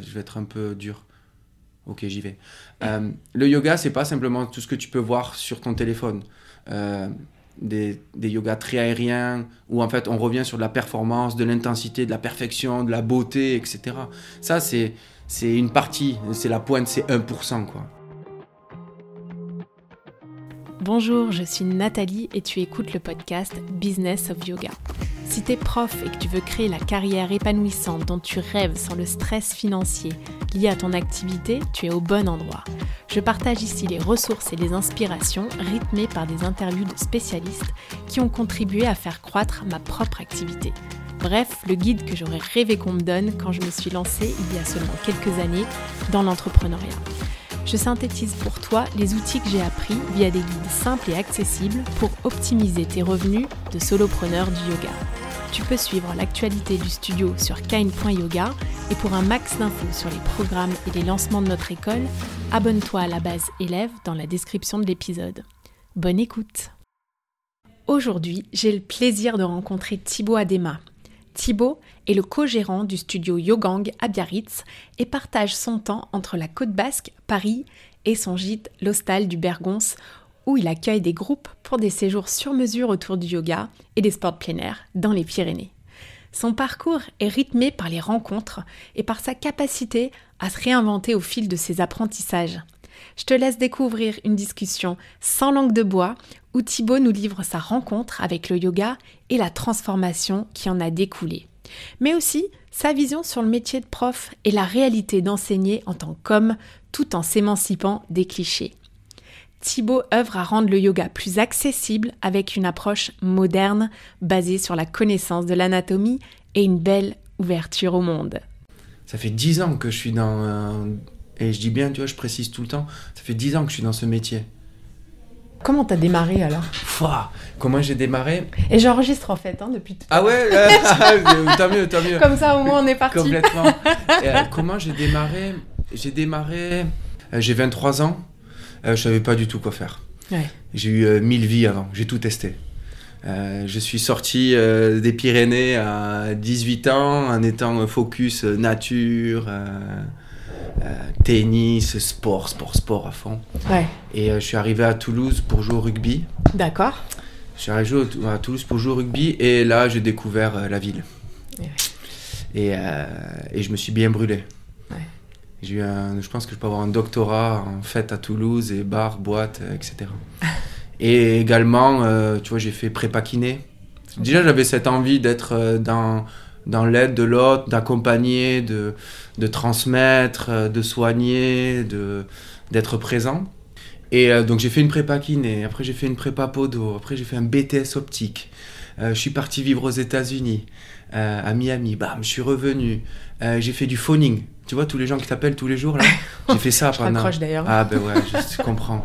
je vais être un peu dur. Ok, j'y vais. Euh, le yoga, c'est pas simplement tout ce que tu peux voir sur ton téléphone. Euh, des, des yogas très aériens, où en fait on revient sur de la performance, de l'intensité, de la perfection, de la beauté, etc. Ça, c'est c'est une partie, c'est la pointe, c'est 1%. Quoi. Bonjour, je suis Nathalie et tu écoutes le podcast Business of Yoga. Si tu es prof et que tu veux créer la carrière épanouissante dont tu rêves sans le stress financier lié à ton activité, tu es au bon endroit. Je partage ici les ressources et les inspirations rythmées par des interviews de spécialistes qui ont contribué à faire croître ma propre activité. Bref, le guide que j'aurais rêvé qu'on me donne quand je me suis lancée il y a seulement quelques années dans l'entrepreneuriat. Je synthétise pour toi les outils que j'ai appris via des guides simples et accessibles pour optimiser tes revenus de solopreneur du yoga. Tu peux suivre l'actualité du studio sur kine.yoga et pour un max d'infos sur les programmes et les lancements de notre école, abonne-toi à la base élève dans la description de l'épisode. Bonne écoute Aujourd'hui, j'ai le plaisir de rencontrer Thibaut Adema, Thibaut est le co-gérant du studio Yogang à Biarritz et partage son temps entre la côte basque, Paris et son gîte, l'Hostal du Bergonce, où il accueille des groupes pour des séjours sur mesure autour du yoga et des sports plein air dans les Pyrénées. Son parcours est rythmé par les rencontres et par sa capacité à se réinventer au fil de ses apprentissages. Je te laisse découvrir une discussion sans langue de bois où Thibaut nous livre sa rencontre avec le yoga et la transformation qui en a découlé. Mais aussi sa vision sur le métier de prof et la réalité d'enseigner en tant qu'homme tout en s'émancipant des clichés. Thibaut œuvre à rendre le yoga plus accessible avec une approche moderne basée sur la connaissance de l'anatomie et une belle ouverture au monde. Ça fait dix ans que je suis dans... Et je dis bien, tu vois, je précise tout le temps, ça fait dix ans que je suis dans ce métier. Comment t'as démarré alors? Comment j'ai démarré? Et j'enregistre en fait hein, depuis tout Ah ouais Tant mieux, tant mieux. Comme ça au moins on est parti. Complètement. Euh, comment j'ai démarré? J'ai démarré, euh, j'ai 23 ans, euh, je savais pas du tout quoi faire. Ouais. J'ai eu mille vies avant, j'ai tout testé. je suis sorti des Pyrénées à 18 ans en étant focus nature euh, tennis, sport, sport, sport à fond. Ouais. Et euh, je suis arrivé à Toulouse pour jouer au rugby. D'accord. Je suis arrivé à Toulouse pour jouer au rugby et là j'ai découvert euh, la ville. Et, et, je me suis bien brûlé. J'ai je pense que je peux avoir un doctorat en fête à Toulouse et bar, boîte, etc. et également, tu vois, j'ai fait prépa kiné. Déjà, j'avais cette envie d'être dans dans l'aide de l'autre, d'accompagner, de, de transmettre, euh, de soigner, de, d'être présent. Et euh, donc j'ai fait une prépa kiné, après j'ai fait une prépa podo, après j'ai fait un BTS optique. Euh, je suis parti vivre aux États-Unis, à Miami, bam, je suis revenu. j'ai fait du phoning. Tu vois, tous les gens qui t'appellent tous les jours, là, j'ai fait ça je pendant. d'ailleurs. Ah ben ouais, je, comprends.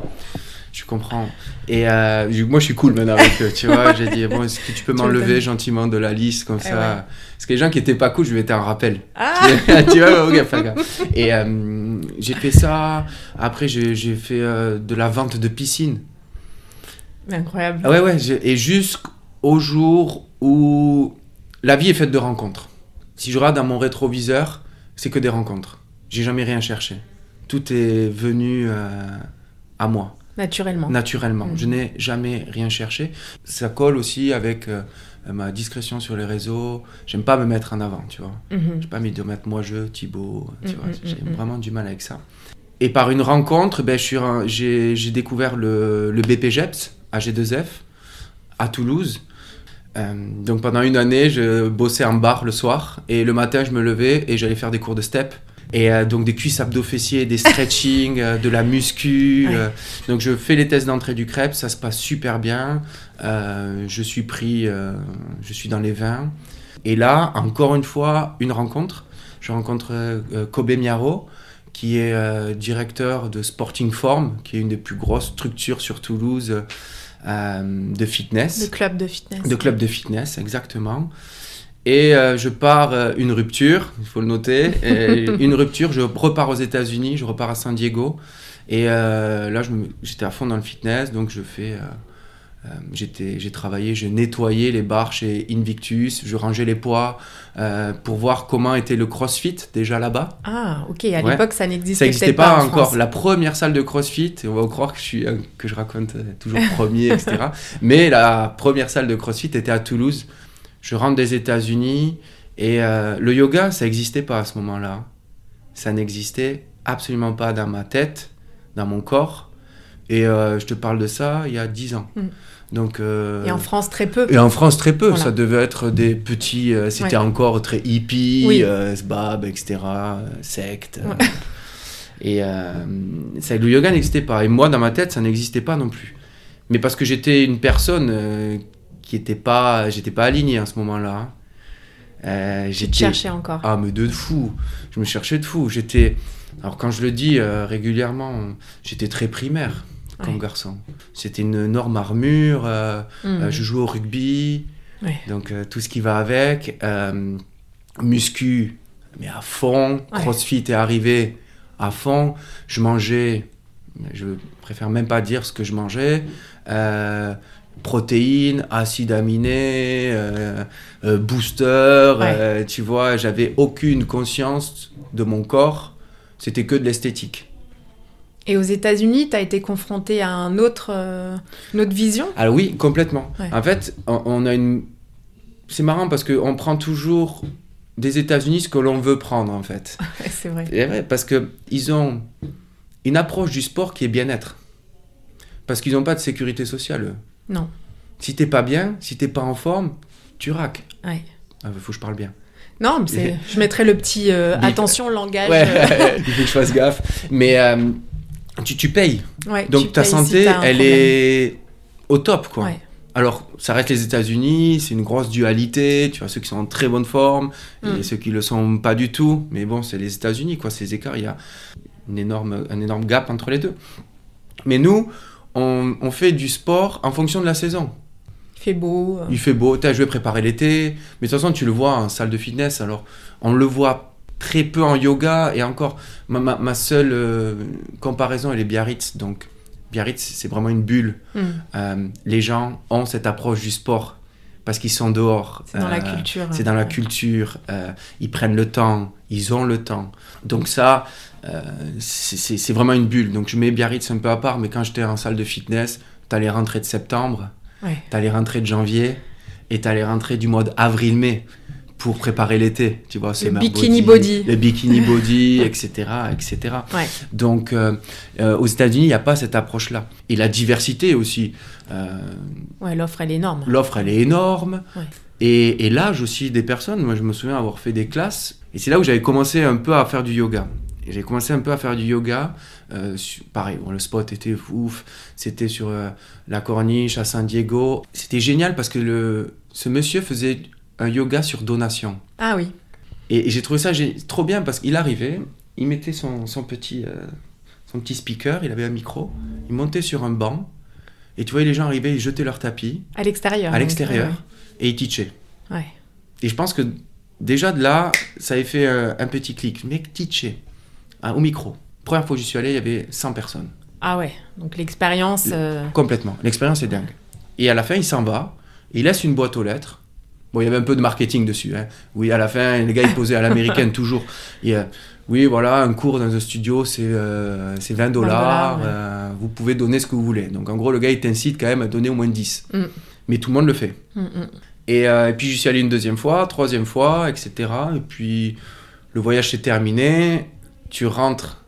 Je comprends. Et euh, moi, je suis cool maintenant avec eux, tu vois. J'ai dit, bon, est-ce que tu peux m'enlever gentiment de la liste comme Eh ça ouais. Parce que les gens qui étaient pas cool, je être un rappel. Ah tu vois, ok, gaffe. Et euh, j'ai fait ça. Après, j'ai fait euh, de la vente de piscine. Incroyable. Ah ouais, ouais. Et jusqu'au jour où la vie est faite de rencontres. Si je regarde dans mon rétroviseur, c'est que des rencontres. J'ai jamais rien cherché. Tout est venu euh, à moi Naturellement. naturellement. Je n'ai jamais rien cherché. Ça colle aussi avec euh, ma discrétion sur les réseaux. J'aime pas me mettre en avant, tu vois. Mhm. J'ai pas mis de mettre moi je, Thibaut, tu Mhm, vois. J'ai mhm. vraiment du mal avec ça. Et par une rencontre, ben, j'ai découvert le, le BPGEPS à G2F à Toulouse. Euh, donc pendant une année, je bossais en bar le soir et le matin, je me levais et j'allais faire des cours de step. Et euh, donc des cuisses abdos-fessiers, des stretching, euh, de la muscu. Ouais. euh, donc je fais les tests d'entrée du crêpe, ça se passe super bien. Je suis pris, je suis dans les 20. Et là, encore une fois, une rencontre. Je rencontre Kobe Miaro, qui est directeur de Sporting Form, qui est une des plus grosses structures sur Toulouse de fitness. Le club de fitness. De club de fitness, exactement. Et euh, je pars euh, une rupture, il faut le noter. Et une rupture, je repars aux États-Unis, je repars à San Diego. Et euh, là, j'étais à fond dans le fitness, donc je fais euh, j'étais, j'ai travaillé, j'ai nettoyé les bars chez Invictus, je rangeais les poids euh, pour voir comment était le CrossFit déjà là-bas. Ah, ok. À Ouais. l'époque, ça n'existait pas, pas, en encore. France. La première salle de CrossFit, on va croire que je, suis, euh, que je raconte euh, toujours premier, etc. Mais la première salle de CrossFit était à Toulouse. Je rentre des États-Unis et le yoga, ça n'existait pas à ce moment-là. Ça n'existait absolument pas dans ma tête, dans mon corps. Et euh, je te parle de ça il y a 10 ans. Mm. Donc, euh, Et en France, très peu. et en France, très peu. Voilà. Ça devait être des petits. euh, C'était Ouais. encore très hippie, Oui. euh, sbab, etc. secte. Ouais. Et ça, le yoga n'existait pas. Et moi, dans ma tête, ça n'existait pas non plus. Mais parce que j'étais une personne qui n'était pas. J'étais pas aligné à ce moment-là. J'étais. cherchais encore. Ah, mais de fou. Je me cherchais de fou. J'étais. Alors, quand je le dis régulièrement, j'étais très primaire comme Ouais. garçon. C'était une énorme armure. euh, Mhm. euh, je jouais au rugby, Ouais. donc euh, tout ce qui va avec. Muscu, mais à fond. Crossfit est arrivé à fond. Je mangeais, je préfère même pas dire ce que je mangeais. Protéines, acides aminés, booster, euh, tu vois, j'avais aucune conscience de mon corps, c'était que de l'esthétique. Et aux États-Unis, tu as été confronté à un autre, euh, une autre vision? Alors oui, complètement. Ouais. En fait, on, on a une... C'est marrant parce qu'on prend toujours des États-Unis ce que l'on veut prendre, en fait. Ouais, C'est vrai. C'est vrai, parce qu'ils ont une approche du sport qui est bien-être. Parce qu'ils n'ont pas de sécurité sociale, eux. Non. Si t'es pas bien, si t'es pas en forme, tu raques. Ouais. Ah, faut que je parle bien. Non, mais je mettrais le petit euh, attention langage. Ouais, il faut que je fasse gaffe. Mais euh, tu, tu payes. ouais, tu Donc ta payes santé, elle problème. est au top, quoi. Ouais. Alors, ça reste les États-Unis, c'est une grosse dualité. Tu vois, ceux qui sont en très bonne forme et Mm. ceux qui le sont pas du tout. Mais bon, c'est les États-Unis, quoi. Ces écarts, il y a une énorme, un énorme gap entre les deux. Mais nous, on, on fait du sport en fonction de la saison. Il fait beau. euh, Il fait beau, t'as joué préparer l'été. Mais de toute façon, tu le vois en salle de fitness. Alors, on le voit très peu en yoga. Et encore, ma, ma, ma seule euh, comparaison, elle est Biarritz. Donc, Biarritz, c'est vraiment une bulle. hmm, Euh, les gens ont cette approche du sport parce qu'ils sont dehors. C'est dans la Euh, culture. C'est dans la culture. ils prennent le temps. Ils ont le temps. Donc ça, c'est vraiment une bulle. Donc je mets Biarritz un peu à part. Mais quand j'étais en salle de fitness, t'as les rentrées de septembre, Ouais. t'as les rentrées de janvier et t'as les rentrées du mois d'avril-mai pour préparer l'été. Tu vois, c'est bikini body. Le bikini body, etc., etc. Ouais. Donc, euh, euh, aux États-Unis, il n'y a pas cette approche-là. Et la diversité aussi. Euh, Ouais, l'offre, elle est énorme. L'offre, elle est énorme. Ouais. Et, et l'âge aussi des personnes. Moi, je me souviens avoir fait des classes. Et c'est là où j'avais commencé un peu à faire du yoga. Et j'ai commencé un peu à faire du yoga. Euh, pareil, bon, le spot était ouf. C'était sur euh, la corniche à San Diego. C'était génial parce que le, ce monsieur faisait un yoga sur donation. Ah oui. Et, et j'ai trouvé ça trop bien parce qu'il arrivait, il mettait son, son petit, euh, son petit speaker, il avait un micro, il montait sur un banc, et tu voyais les gens arriver, ils jetaient leur tapis À l'extérieur. à l'extérieur, et ils teachaient. Ouais. Et je pense que déjà de là, ça avait fait euh, un petit clic. Mec teachait hein, au micro. Première fois que j'y suis allé, il y avait 100 personnes. Ah ouais. Donc l'expérience. euh, Complètement. L'expérience est dingue. Et à la fin, il s'en va, il laisse une boîte aux lettres. Bon, il y avait un peu de marketing dessus. Hein. Oui, à la fin, les gars, ils posaient à l'américaine toujours. Et, euh, oui, voilà, un cours dans un studio, c'est euh, c'est 20 dollars. ouais. euh, vous pouvez donner ce que vous voulez. Donc, en gros, le gars, il t'incite quand même à donner au moins 10. Mm. Mais tout le monde le fait. mm, mm. Et, euh, et puis, j'y suis allé une deuxième fois, troisième fois, etc. Et puis, le voyage s'est terminé. Tu rentres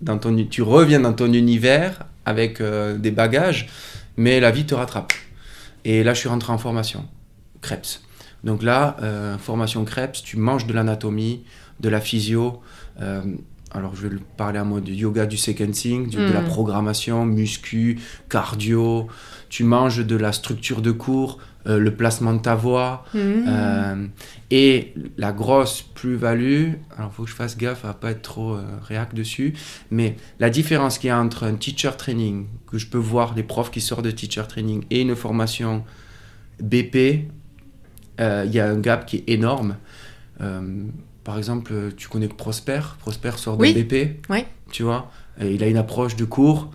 dans ton... Tu reviens dans ton univers avec des bagages, mais la vie te rattrape. Et là, je suis rentré en formation, Krebs. Donc là, euh, formation Krebs, tu manges de l'anatomie, de la physio. euh, alors, je vais le parler en mode yoga du sequencing, du- de la Mm. programmation, muscu, cardio. Tu manges de la structure de cours, euh, le placement de ta voix. Euh, et la grosse plus-value, alors il faut que je fasse gaffe à pas être trop euh, réac dessus, mais la différence qu'il y a entre un teacher training, que je peux voir les profs qui sortent de teacher training, et une formation BP, il y a un gap qui est énorme. Euh, par exemple, tu connais Prosper, Prosper sort de Oui. BP, Ouais. tu vois, et il a une approche de cours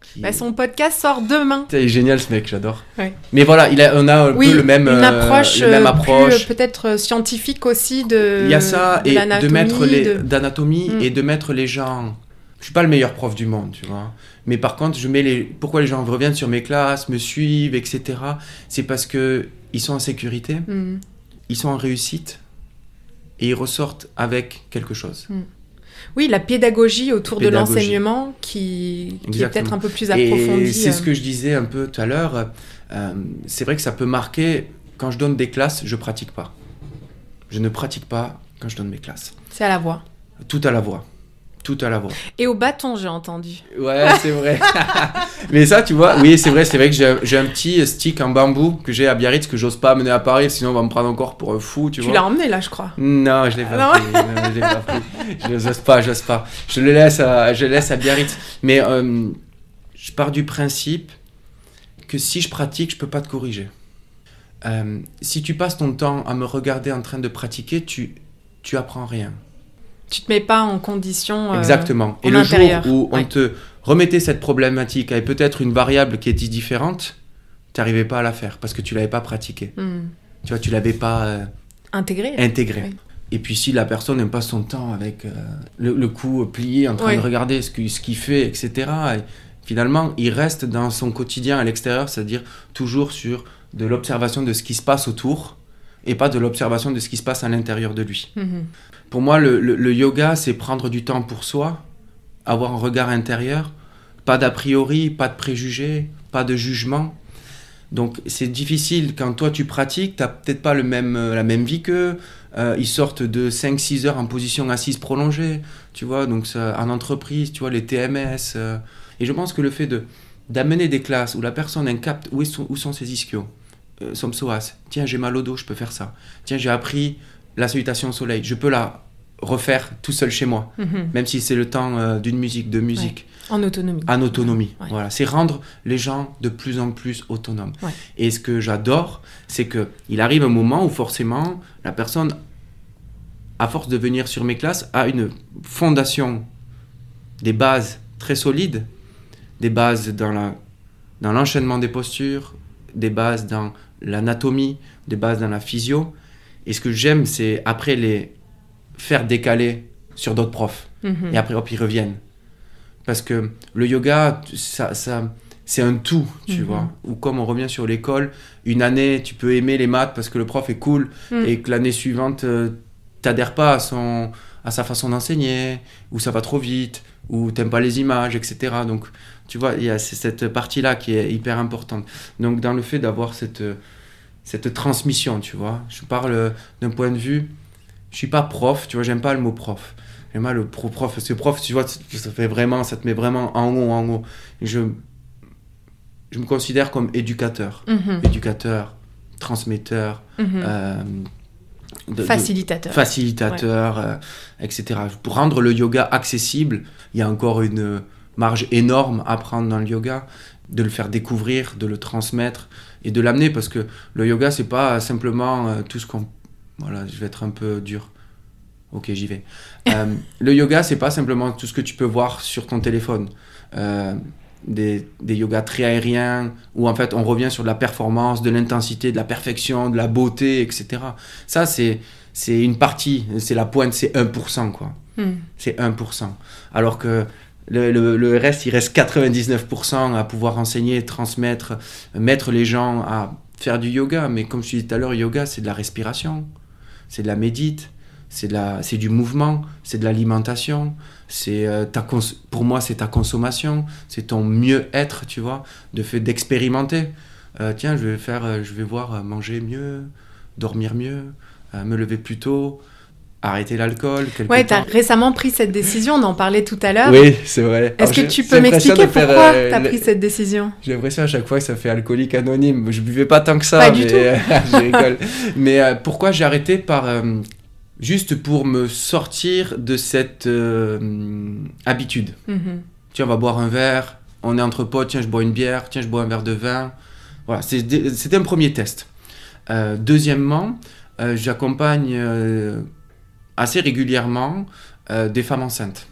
qui- Bah, son podcast sort demain. Putain, Il est génial ce mec, j'adore. Ouais. Mais voilà, il a, on a un Oui, peu le même, une euh, approche, même euh, euh, peut-être euh, scientifique aussi de Il y a ça de et de mettre les de- d'anatomie Mm. et de mettre les gens. Je suis pas le meilleur prof du monde, tu vois. Mais par contre, je mets les. Pourquoi les gens reviennent sur mes classes, me suivent, etc. C'est parce que ils sont en sécurité, Hmm. ils sont en réussite et ils ressortent avec quelque chose. Oui, la pédagogie autour de l'enseignement qui, qui est peut-être un peu plus approfondie. Et c'est euh. ce que je disais un peu tout à l'heure. euh, c'est vrai que ça peut marquer. Quand je donne des classes, je pratique pas. Je ne pratique pas quand je donne mes classes. C'est à la voix. Tout à la voix. Tout à la voix. Et au bâton, j'ai entendu. Ouais, c'est vrai. Mais ça, tu vois, oui, c'est vrai, c'est vrai que j'ai un petit stick en bambou que j'ai à Biarritz que j'ose pas amener à Paris, sinon on va me prendre encore pour un fou, tu, Tu, vois. l'as emmené là, je crois. Non, je l'ai pas pris. non, je l'ai pas pris. Je n'ose pas, j'ose pas. Je le laisse à, je le laisse à Biarritz. Mais euh, je pars du principe que si je pratique, je peux pas te corriger. Euh, si tu passes ton temps à me regarder en train de pratiquer, tu, tu apprends rien. Tu te mets pas en condition. euh, Exactement. Et le jour où on Ouais. te remettait cette problématique avec peut-être une variable qui était différente, tu n'arrivais pas à la faire parce que tu l'avais pas pratiquée. hmm, Tu vois, tu l'avais pas euh, Intégré. intégré. Oui. Et puis si la personne n'aime pas son temps avec euh, le, le cou plié en train Oui. de regarder ce qu'il ce qu'il fait, etc. Et finalement, il reste dans son quotidien à l'extérieur, c'est-à-dire toujours sur de l'observation de ce qui se passe autour et pas de l'observation de ce qui se passe à l'intérieur de lui. Mhm. Pour moi, le, yoga, c'est prendre du temps pour soi, avoir un regard intérieur, pas d'a priori, pas de préjugés, pas de jugement. Donc c'est difficile quand toi tu pratiques, tu n'as peut-être pas le même, euh, la même vie qu'eux. Euh, ils sortent de 5-6 heures en position assise prolongée, tu vois, donc ça, en entreprise, tu vois, les TMS. euh. et je pense que le fait de d'amener des classes où la personne elle capte où, est son- où sont ses ischios, euh, son psoas. Tiens, j'ai mal au dos, je peux faire ça. Tiens, j'ai appris la salutation au soleil, je peux la refaire tout seul chez moi, Mhm. même si c'est le temps euh, d'une musique, de musique, En autonomie. en autonomie. Ouais. Voilà, c'est rendre les gens de plus en plus autonomes. Ouais. Et ce que j'adore, c'est que il arrive un moment où forcément la personne, à force de venir sur mes classes, a une fondation, des bases très solides, des bases dans la dans l'enchaînement des postures, des bases dans l'anatomie, des bases dans la physio. Et ce que j'aime, c'est après les faire décaler sur d'autres profs. Mhm. Et après, hop, ils reviennent. Parce que le yoga, ça, ça, c'est un tout, tu Mhm. vois. Ou comme on revient sur l'école, une année, tu peux aimer les maths parce que le prof est cool, Mm. et que l'année suivante, euh, t'adhères pas à, son, à sa façon d'enseigner, ou ça va trop vite, ou t'aimes pas les images, etc. Donc, tu vois, il y a cette partie-là qui est hyper importante. Donc, dans le fait d'avoir cette, cette transmission, tu vois, je parle d'un point de vue, je suis pas prof, tu vois, j'aime pas le mot prof. J'aime pas le pro prof, parce que prof, tu vois, ça fait vraiment, ça te met vraiment en haut, en haut. Je, je me considère comme éducateur. Mhm. Éducateur, transmetteur, Mhm. euh, de- de- Facilitateur. facilitateur, euh, etc. Pour rendre le yoga accessible, il y a encore une marge énorme à prendre dans le yoga, de le faire découvrir, de le transmettre et de l'amener parce que le yoga c'est pas simplement euh, tout ce qu'on voilà, je vais être un peu dur. Ok, j'y vais. Euh, le yoga, c'est pas simplement tout ce que tu peux voir sur ton téléphone. Euh, des, des yogas très aériens, où en fait on revient sur de la performance, de l'intensité, de la perfection, de la beauté, etc. Ça, c'est, c'est une partie, c'est la pointe, c'est 1%, quoi. Mhm. C'est 1%. Alors que le, reste, il reste 99% à pouvoir enseigner, transmettre, mettre les gens à faire du yoga. Mais comme je disais tout à l'heure, yoga, c'est de la respiration, c'est de la médite, c'est, du mouvement, c'est de l'alimentation. C'est euh, pour moi, c'est ta consommation, c'est ton mieux-être, tu vois, de fait d'expérimenter. Euh, tiens, je vais faire, euh, je vais voir manger mieux, dormir mieux, me lever plus tôt, arrêter l'alcool. Ouais, tu as récemment pris cette décision, on en parlait tout à l'heure. Oui, c'est vrai. Est-ce Alors, que tu peux m'expliquer pourquoi euh, tu as pris cette décision? J'ai l'impression à chaque fois que ça fait alcoolique anonyme. Je buvais pas tant que ça. Pas du mais, tout. euh, je rigole. Mais euh, pourquoi j'ai arrêté par euh, juste pour me sortir de cette euh, habitude? Mhm. Tiens, on va boire un verre. On est entre potes. Tiens, je bois une bière. Tiens, je bois un verre de vin. Voilà, c'était un premier test. Euh, deuxièmement, euh, j'accompagne euh, assez régulièrement euh, des femmes enceintes.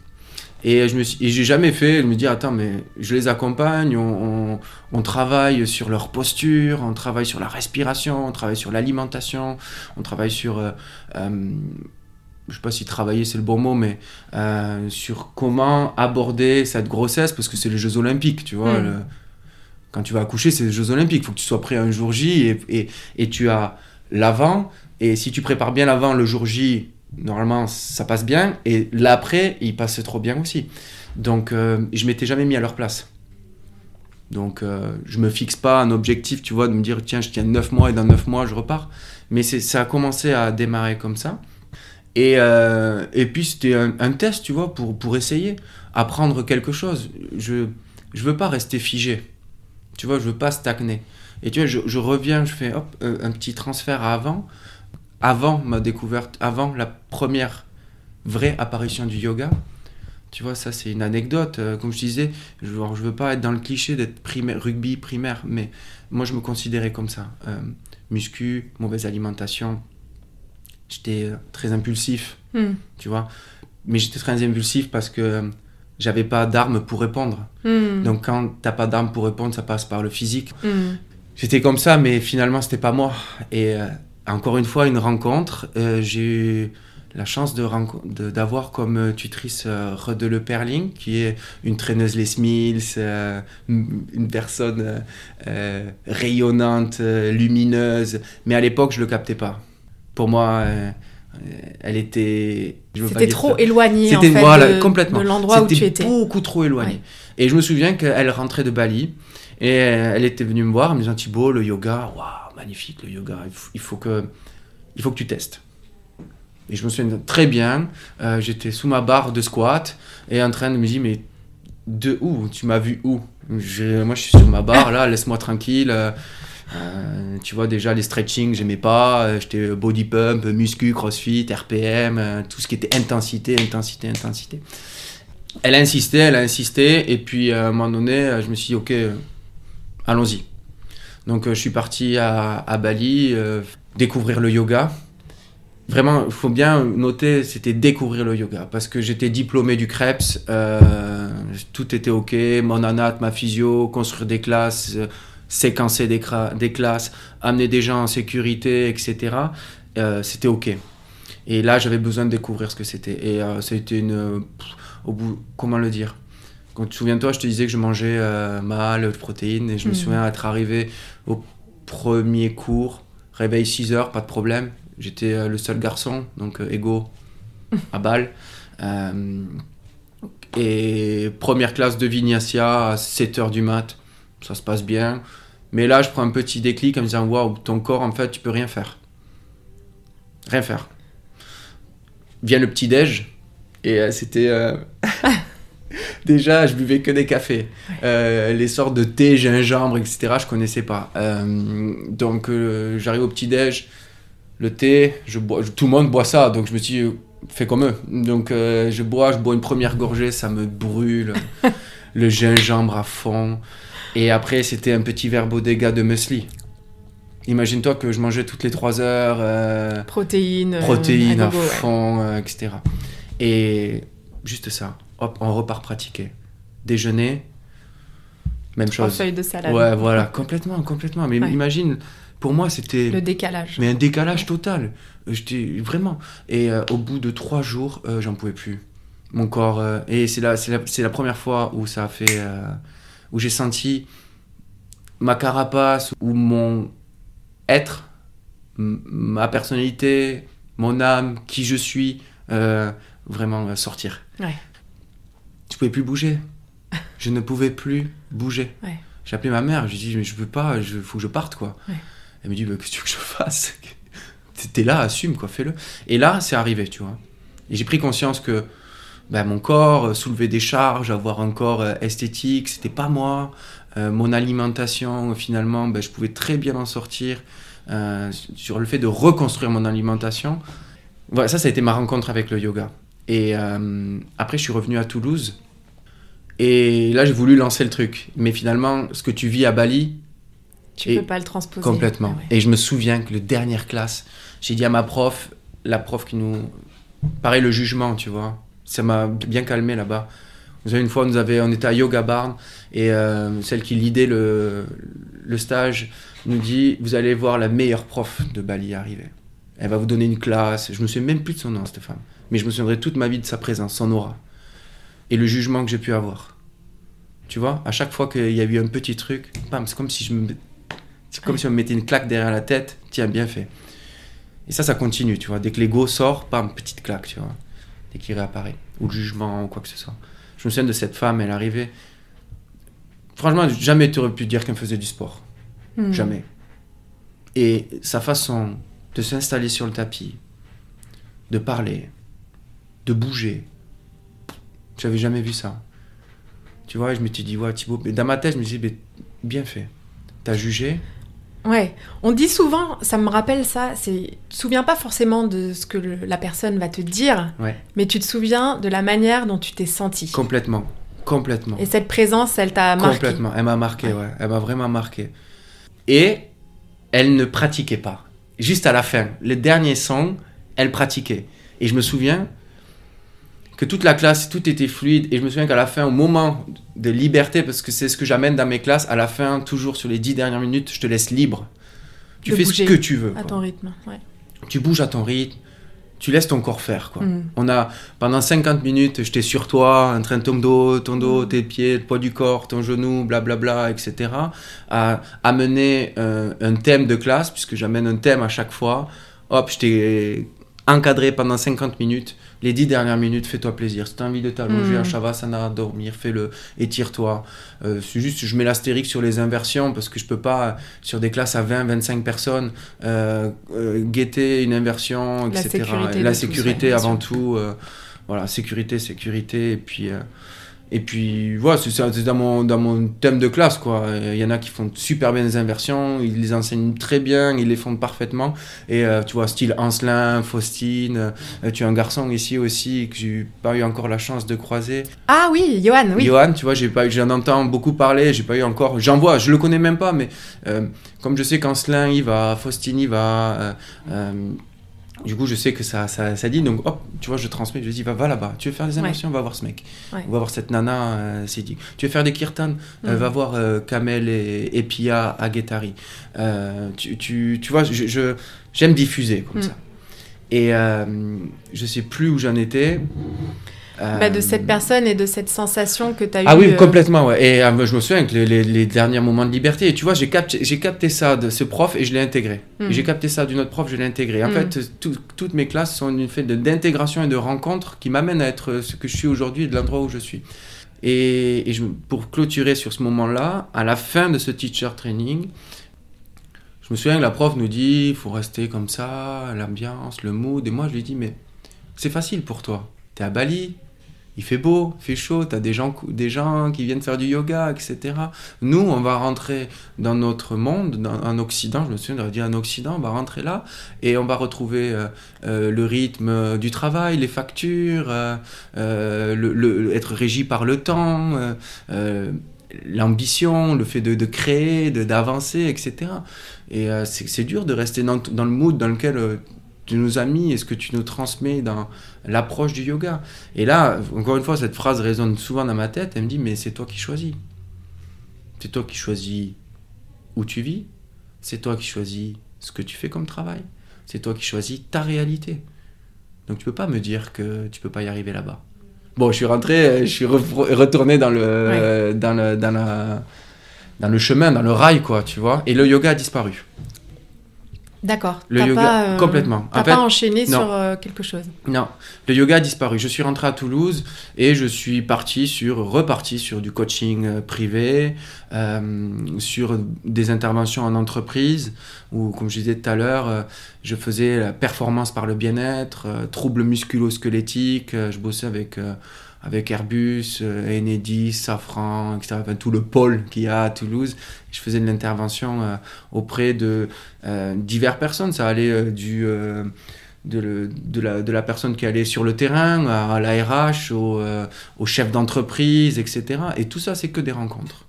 Et je me suis, et j'ai jamais fait, je me dis, attends, mais je les accompagne, on, on, on travaille sur leur posture, on travaille sur la respiration, on travaille sur l'alimentation, on travaille sur, euh, euh, je sais pas si travailler c'est le bon mot, mais euh, sur comment aborder cette grossesse, parce que c'est les Jeux Olympiques, tu vois. Mm. le- quand tu vas accoucher, c'est les Jeux Olympiques, il faut que tu sois prêt un jour J, et, et, et tu as l'avant, et si tu prépares bien l'avant, le jour J, normalement ça passe bien, et l'après, il passe trop bien aussi. Donc euh, je m'étais jamais mis à leur place. Donc euh, je me fixe pas un objectif, tu vois, de me dire tiens je tiens 9 mois et dans 9 mois je repars. Mais ça a commencé à démarrer comme ça. Et, euh, et puis c'était un, test, tu vois, pour, pour essayer, apprendre quelque chose. Je je veux pas rester figé. Tu vois, je veux pas stagner. Et tu vois, je, je reviens, je fais un petit transfert à avant, avant ma découverte, avant la première vraie apparition du yoga. Tu vois, ça c'est une anecdote. Euh, comme je disais, je, je veux pas être dans le cliché d'être primaire, rugby primaire, mais moi je me considérais comme ça. Euh, muscu, mauvaise alimentation. J'étais euh, très impulsif, Hmm. tu vois. Mais j'étais très impulsif parce que j'avais pas d'armes pour répondre. Hmm. Donc quand t'as pas d'armes pour répondre, ça passe par le physique. Hmm. J'étais comme ça, mais finalement, c'était pas moi. Et euh, encore une fois, une rencontre. euh, j'ai eu la chance de renco- de- d'avoir comme euh, tutrice euh, Rode Le Perling, qui est une traîneuse Les Mills, euh, une personne rayonnante, lumineuse. Mais à l'époque, je le captais pas. Pour moi, elle était. C'était trop ça. éloigné en C'était fait, voilà, de, complètement. de l'endroit où tu C'était étais. beaucoup trop éloigné. Ouais. Et je me souviens qu'elle rentrait de Bali et elle était venue me voir en me disant Thibaut, le yoga, waouh, magnifique le yoga, il faut, que, il faut que tu testes. Et je me souviens très bien, euh, j'étais sous ma barre de squat et en train de me dire mais de où? Tu m'as vu où? Moi je suis sur ma barre là, laisse-moi tranquille. euh, euh, tu vois déjà les stretching j'aimais pas, j'étais body pump, muscu, crossfit, RPM, tout ce qui était intensité, intensité, intensité. Elle a insisté, elle a insisté, et puis à un moment donné, je me suis dit, ok, allons-y. Donc euh, je suis parti à, Bali euh, découvrir le yoga. Vraiment, il faut bien noter, c'était découvrir le yoga, parce que j'étais diplômé du CREPS, euh, tout était ok, mon anat, ma physio, construire des classes, séquencer des, des classes, amener des gens en sécurité, etc. c'était ok. Et là, j'avais besoin de découvrir ce que c'était. Et euh, été une. au bout. Comment le dire? Quand tu te souviens-toi, je te disais que je mangeais euh, mal, de protéines, et je me Mhm. souviens être arrivé au premier cours, réveil 6 heures, pas de problème. J'étais euh, le seul garçon, donc euh, égaux à balle. Et première classe de Vinyasa à 7 heures du mat, ça se passe bien. Mais là, je prends un petit déclic en me disant Waouh, ton corps, en fait, tu peux rien faire. Rien faire. Vient le petit-déj, et euh, c'était. euh, Déjà, je buvais que des cafés. Euh, les sortes de thé, gingembre, etc., je connaissais pas. Euh, donc, euh, j'arrive au petit-déj, le thé, je bois, tout le monde boit ça, donc je me suis dit, fais comme eux. Donc, je bois, je bois une première gorgée, ça me brûle, le gingembre à fond. Et après, c'était un petit verre bodega de muesli. Imagine-toi que je mangeais toutes les 3 heures. euh, Protéines. euh, protéines à à gogo, ouais. fond, euh, etc. Et juste ça, hop, on repart pratiquer. Déjeuner, même Trois chose. feuilles de salade. Ouais, voilà, complètement, complètement. Mais Ouais. imagine, pour moi, c'était Le décalage. mais un décalage total. Euh, J'étais vraiment. Et euh, au bout de trois jours, euh, j'en pouvais plus. Mon corps. euh, et c'est la, c'est la, la première fois où ça a fait. où j'ai senti ma carapace ou mon être, ma personnalité, mon âme, qui je suis, vraiment sortir. Ouais. Pouvais plus bouger. Je ne pouvais plus bouger. Ouais. J'ai appelé ma mère, je lui ai dit, mais je veux pas, il faut que je parte, quoi. Ouais. Elle me dit, bah, qu'est-ce que tu veux que je fasse? T'es- là, assume, quoi, fais-le. Et là, c'est arrivé, tu vois. Et j'ai pris conscience que bah, mon corps, euh, soulever des charges, avoir un corps euh, esthétique, c'était pas moi. Euh, mon alimentation, finalement, bah, je pouvais très bien en sortir euh, sur le fait de reconstruire mon alimentation. Voilà, ça, ça a été ma rencontre avec le yoga. Et euh, après, je suis revenu à Toulouse. Et là, j'ai voulu lancer le truc. Mais finalement, ce que tu vis à Bali, Tu peux pas le transposer. Complètement. Ah ouais. Et je me souviens que le dernière classe, j'ai dit à ma prof, la prof qui nous. Pareil, le jugement, tu vois. Ça m'a bien calmé là-bas. Vous savez, une fois, on, nous avait, on était à Yoga Barn et euh, celle qui lidait le, le stage nous dit Vous allez voir la meilleure prof de Bali arriver. Elle va vous donner une classe. Je me souviens même plus de son nom, cette femme. Mais je me souviendrai toute ma vie de sa présence, son aura. Et le jugement que j'ai pu avoir. Tu vois, à chaque fois qu'il y a eu un petit truc, bam, c'est comme si je me. C'est comme si on me mettait une claque derrière la tête. Tiens, bien fait. Et ça, ça continue, tu vois. Dès que l'ego sort, bam, petite claque, tu vois. Dès qu'il réapparaît. Ou le jugement, ou quoi que ce soit. Je me souviens de cette femme, elle arrivait. Franchement, jamais tu aurais pu dire qu'elle faisait du sport. Hmm. Jamais. Et sa façon de s'installer sur le tapis, de parler, de bouger, j'avais jamais vu ça. Tu vois, je m'étais dit, ouais, Thibaut, mais dans ma tête, je me disais, mais bien fait. T'as jugé, Ouais, on dit souvent, ça me rappelle ça, c'est tu te souviens pas forcément de ce que le- la personne va te dire, Ouais. mais tu te souviens de la manière dont tu t'es senti. complètement. Complètement. Et cette présence, elle t'a marqué. Complètement. Elle m'a marqué, Ouais. ouais. Elle m'a vraiment marqué. Et elle ne pratiquait pas. Juste à la fin, les derniers sons, elle pratiquait. Et je me souviens que toute la classe, tout était fluide. Et je me souviens qu'à la fin, au moment de liberté, parce que c'est ce que j'amène dans mes classes, à la fin, toujours sur les dix dernières minutes, je te laisse libre. Tu De fais ce que tu veux. À ton rythme, ouais. Tu bouges à ton rythme. Tu laisses ton corps faire. Quoi. Mm. On a, pendant 50 minutes, j'étais sur toi, en train de ton dos, ton dos, Mm. tes pieds, le poids du corps, ton genou, blablabla, etc. À amener euh, un thème de classe, puisque j'amène un thème à chaque fois. Hop, je t'ai encadré pendant 50 minutes. Les 10 dernières minutes, fais-toi plaisir. Si tu as envie de t'allonger Mm. en shavasana, dormir, fais-le, étire-toi. Euh, c'est juste, je mets l'astérique sur les inversions parce que je peux pas, sur des classes à 20, 25 personnes, euh, euh, guetter une inversion, La etc. sécurité la sécurité avant tout. euh, voilà, sécurité, sécurité. Et puis, euh, et puis voilà, c'est dans mon, dans mon thème de classe. quoi. Il y en a qui font super bien les inversions, ils les enseignent très bien, ils les font parfaitement. Et euh, tu vois, style Ancelin, Faustine. euh, tu as un garçon ici aussi que j'ai pas eu encore la chance de croiser. Ah oui, Johan, oui. Johan, tu vois, j'ai pas j'en entends beaucoup parler, j'ai pas eu encore, j'en vois, je le connais même pas, mais euh, comme je sais qu'Ancelin il va, Faustine il va, du coup je sais que ça, ça, ça dit, donc hop, tu vois, je transmets, je dis, va, va là-bas, tu veux faire des Ouais. inversions, va voir ce mec, Ouais. on va voir cette nana, euh, c'est dit. Tu veux faire des kirtans, euh, Mhm. va voir euh, Kamel et, et Pia à Guettari. Euh, tu, tu, tu vois, je, je- j'aime diffuser comme Mhm. ça. Et je sais plus où j'en étais. Bah, de cette personne et de cette sensation que tu as ah eue. oui, euh, complètement, ouais. Et euh, je me souviens que les, les- les derniers moments de liberté, et tu vois, j'ai capté, j'ai capté ça de ce prof et je l'ai intégré. Mm. Et J'ai capté ça d'une autre prof, je l'ai intégré. En Mm. fait, tout- toutes mes classes sont une fait de- d'intégration et de rencontre qui m'amènent à être ce que je suis aujourd'hui et de l'endroit où je suis. Et, et je, pour clôturer sur ce moment-là, à la fin de ce teacher training, je me souviens que la prof nous dit, il faut rester comme ça, l'ambiance, le mood. Et moi, je lui dis, mais c'est facile pour toi. T'es à Bali, il fait beau, il fait chaud, t'as des gens, des gens qui viennent faire du yoga, etc. Nous, on va rentrer dans notre monde, dans, en Occident, je me souviens d'avoir dit en Occident, on va rentrer là et on va retrouver euh, euh, le rythme euh, du travail, les factures, être régi par le temps, l'ambition, le fait de, de créer, de- d'avancer, etc. Et c'est dur de rester dans, dans le mood dans lequel tu nous as mis et ce que tu nous transmets dans l'approche du yoga. Et là, encore une fois, cette phrase résonne souvent dans ma tête. Elle me dit, mais c'est toi qui choisis. C'est toi qui choisis où tu vis. C'est toi qui choisis ce que tu fais comme travail. C'est toi qui choisis ta réalité. Donc tu peux pas me dire que tu peux pas y arriver là-bas. Bon, je suis rentré, je suis re- retourné dans le, dans le, dans la- dans le chemin, dans le rail, quoi, tu vois. Et le yoga a disparu. D'accord. Le yoga, pas, euh, complètement. T'as En pas enchaîné non. sur euh, quelque chose. Non, le yoga a disparu. Je suis rentré à Toulouse et je suis parti sur, reparti sur du coaching euh, privé, euh, sur des interventions en entreprise, où, comme je disais tout à l'heure, je faisais la performance par le bien-être, troubles musculo-squelettiques, je bossais avec, avec Airbus, euh, Enedis, Safran, etc., enfin, tout le pôle qu'il y a à Toulouse. Je faisais de l'intervention euh, auprès de euh, diverses personnes. Ça allait euh, du... de, le- de la, de la personne qui allait sur le terrain, à, la RH, au, au chef d'entreprise, etc. Et tout ça, c'est que des rencontres.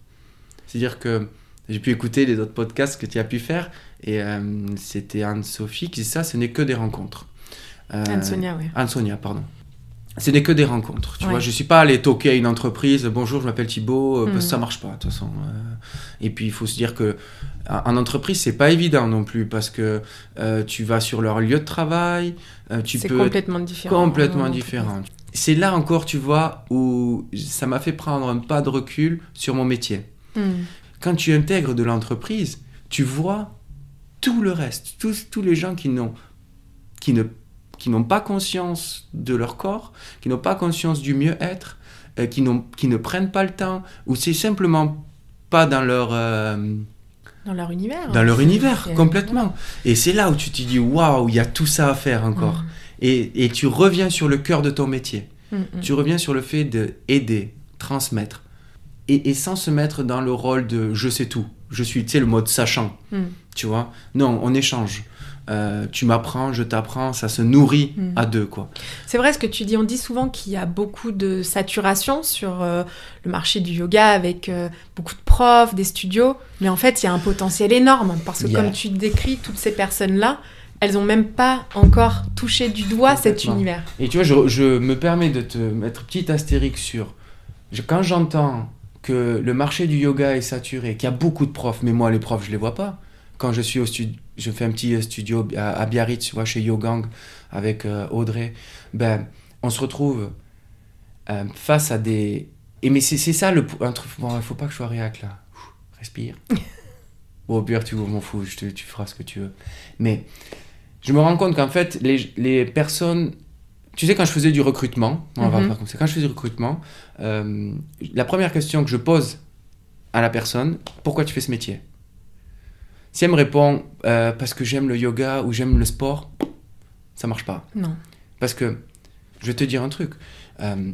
C'est-à-dire que j'ai pu écouter les autres podcasts que tu as pu faire, et c'était Anne-Sophie qui disait ça, ce n'est que des rencontres. Anne-Sonia, oui. Anne-Sonia, pardon. Ce n'est que des rencontres. Tu Ouais. vois, je suis pas allé toquer à une entreprise. Bonjour, je m'appelle Thibaut. parce que Mhm. ça marche pas de toute façon. euh. Et puis il faut se dire que en en entreprise c'est pas évident non plus parce que euh, tu vas sur leur lieu de travail, euh, tu C'est peux complètement différent. complètement différent. C'est là encore, tu vois, où ça m'a fait prendre un pas de recul sur mon métier. Hmm. Quand tu intègres de l'entreprise, tu vois tout le reste, tous, tous les gens qui n'ont qui ne qui n'ont pas conscience de leur corps, qui n'ont pas conscience du mieux-être, euh, qui, qui ne prennent pas le temps, ou c'est simplement pas dans leur, euh, Dans leur univers. dans leur univers, complètement. Et c'est là où tu te dis, waouh, il y a tout ça à faire encore. Hmm. Et, et tu reviens sur le cœur de ton métier. Hmm, hmm. Tu reviens sur le fait d'aider, transmettre. Et, et sans se mettre dans le rôle de je sais tout. Je suis, tu sais, le mode sachant. Tu vois? Non, on échange. Euh, tu m'apprends, je t'apprends, ça se nourrit Mm. à deux, quoi. C'est vrai ce que tu dis. On dit souvent qu'il y a beaucoup de saturation sur euh, le marché du yoga avec euh, beaucoup de profs, des studios. Mais en fait, il y a un potentiel énorme parce que, comme tu décris, toutes ces personnes-là, elles n'ont même pas encore touché du doigt cet univers. Et tu vois, je, je me permets de te mettre petit astérique sur. je- quand j'entends que le marché du yoga est saturé, qu'il y a beaucoup de profs, mais moi, les profs, je les vois pas. Quand je suis au studio, je fais un petit euh, studio à, Biarritz, tu vois, chez Yogang, avec euh, Audrey, ben, on se retrouve euh, face à des. Et mais c'est ça le. un truc. Bon, il faut pas que je sois réac là. Ouh, Respire. Ou au pire, tu m'en fous, je te- tu feras ce que tu veux. Mais je me rends compte qu'en fait, les, les personnes. Tu sais, quand je faisais du recrutement, on va faire comme ça, quand je faisais du recrutement, euh, la première question que je pose à la personne, pourquoi tu fais ce métier? Si elle me répond euh, parce que j'aime le yoga ou j'aime le sport, ça marche pas. Non. Parce que, je vais te dire un truc, euh,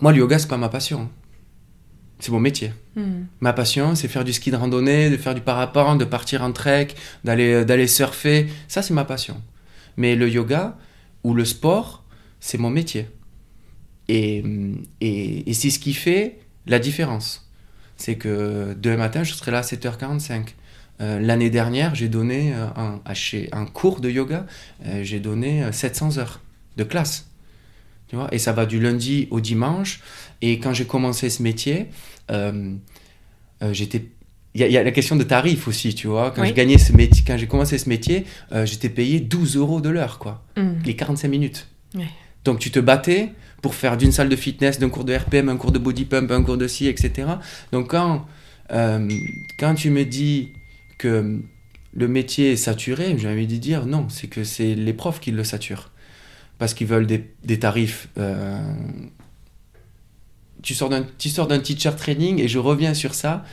moi le yoga c'est pas ma passion, c'est mon métier. Hmm. Ma passion, c'est faire du ski de randonnée, de faire du parapente, de partir en trek, d'aller d'aller surfer. Ça, c'est ma passion. Mais le yoga ou le sport, c'est mon métier. Et, et, et c'est ce qui fait la différence. C'est que demain matin, je serai là à 7h45. Euh, L'année dernière, j'ai donné euh, un, cours de yoga, euh, j'ai donné euh, 700 heures de classe. Tu vois et ça va du lundi au dimanche. Et quand j'ai commencé ce métier, j'étais il y, a- il y a la question de tarif aussi, tu vois. Quand Oui. j'ai gagné ce métier, quand j'ai commencé ce métier, euh, j'étais payé 12 euros de l'heure, quoi, Hmm. les 45 minutes. Donc tu te battais pour faire d'une salle de fitness, d'un cours de RPM, un cours de body pump, un cours de ci, etc. Donc quand, euh, quand tu me dis que le métier est saturé, j'ai envie de dire non, c'est que c'est les profs qui le saturent. Parce qu'ils veulent des, tarifs. euh, tu sors d'un teacher training et je reviens sur ça.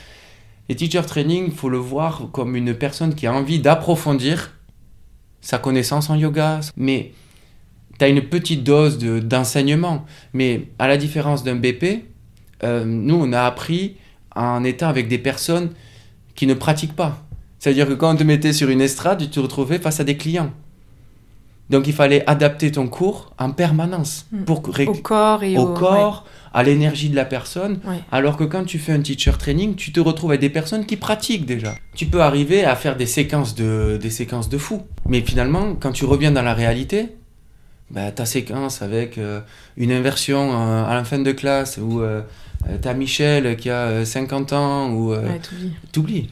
Les teacher training, faut le voir comme une personne qui a envie d'approfondir sa connaissance en yoga. Mais tu as une petite dose de- d'enseignement. Mais à la différence d'un BP, euh, nous, on a appris en étant avec des personnes qui ne pratiquent pas. C'est-à-dire que quand on te mettait sur une estrade, tu te retrouvais face à des clients. Donc il fallait adapter ton cours en permanence Mm. pour ré- Au corps et au au, corps, à l'énergie de la personne. Ouais. Alors que quand tu fais un teacher training, tu te retrouves avec des personnes qui pratiquent déjà. Tu peux arriver à faire des séquences de, des séquences de fou. Mais finalement, quand tu reviens dans la réalité, bah, ta séquence avec euh, une inversion euh, à la fin de classe, ou euh, euh, t'as Michel qui a euh, 50 ans, ou Ouais, t'oublies. t'oublies.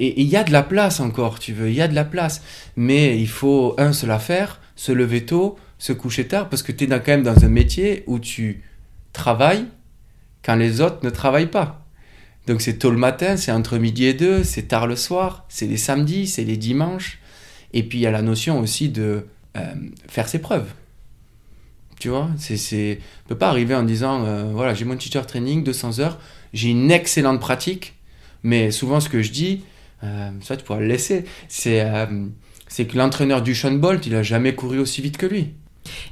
Et il y a de la place encore, tu veux, il y a de la place. Mais il faut, un, se la faire, se lever tôt, se coucher tard, parce que tu es quand même dans un métier où tu travailles quand les autres ne travaillent pas. Donc c'est tôt le matin, c'est entre midi et deux, c'est tard le soir, c'est les samedis, c'est les dimanches. Et puis il y a la notion aussi de euh, faire ses preuves. Tu vois, c'est... on peut pas arriver en disant, euh, voilà, j'ai mon teacher training, 200 heures, j'ai une excellente pratique, mais souvent ce que je dis, euh, ça tu pourras le laisser, c'est, euh, c'est que l'entraîneur du Sean Bolt, il a jamais couru aussi vite que lui.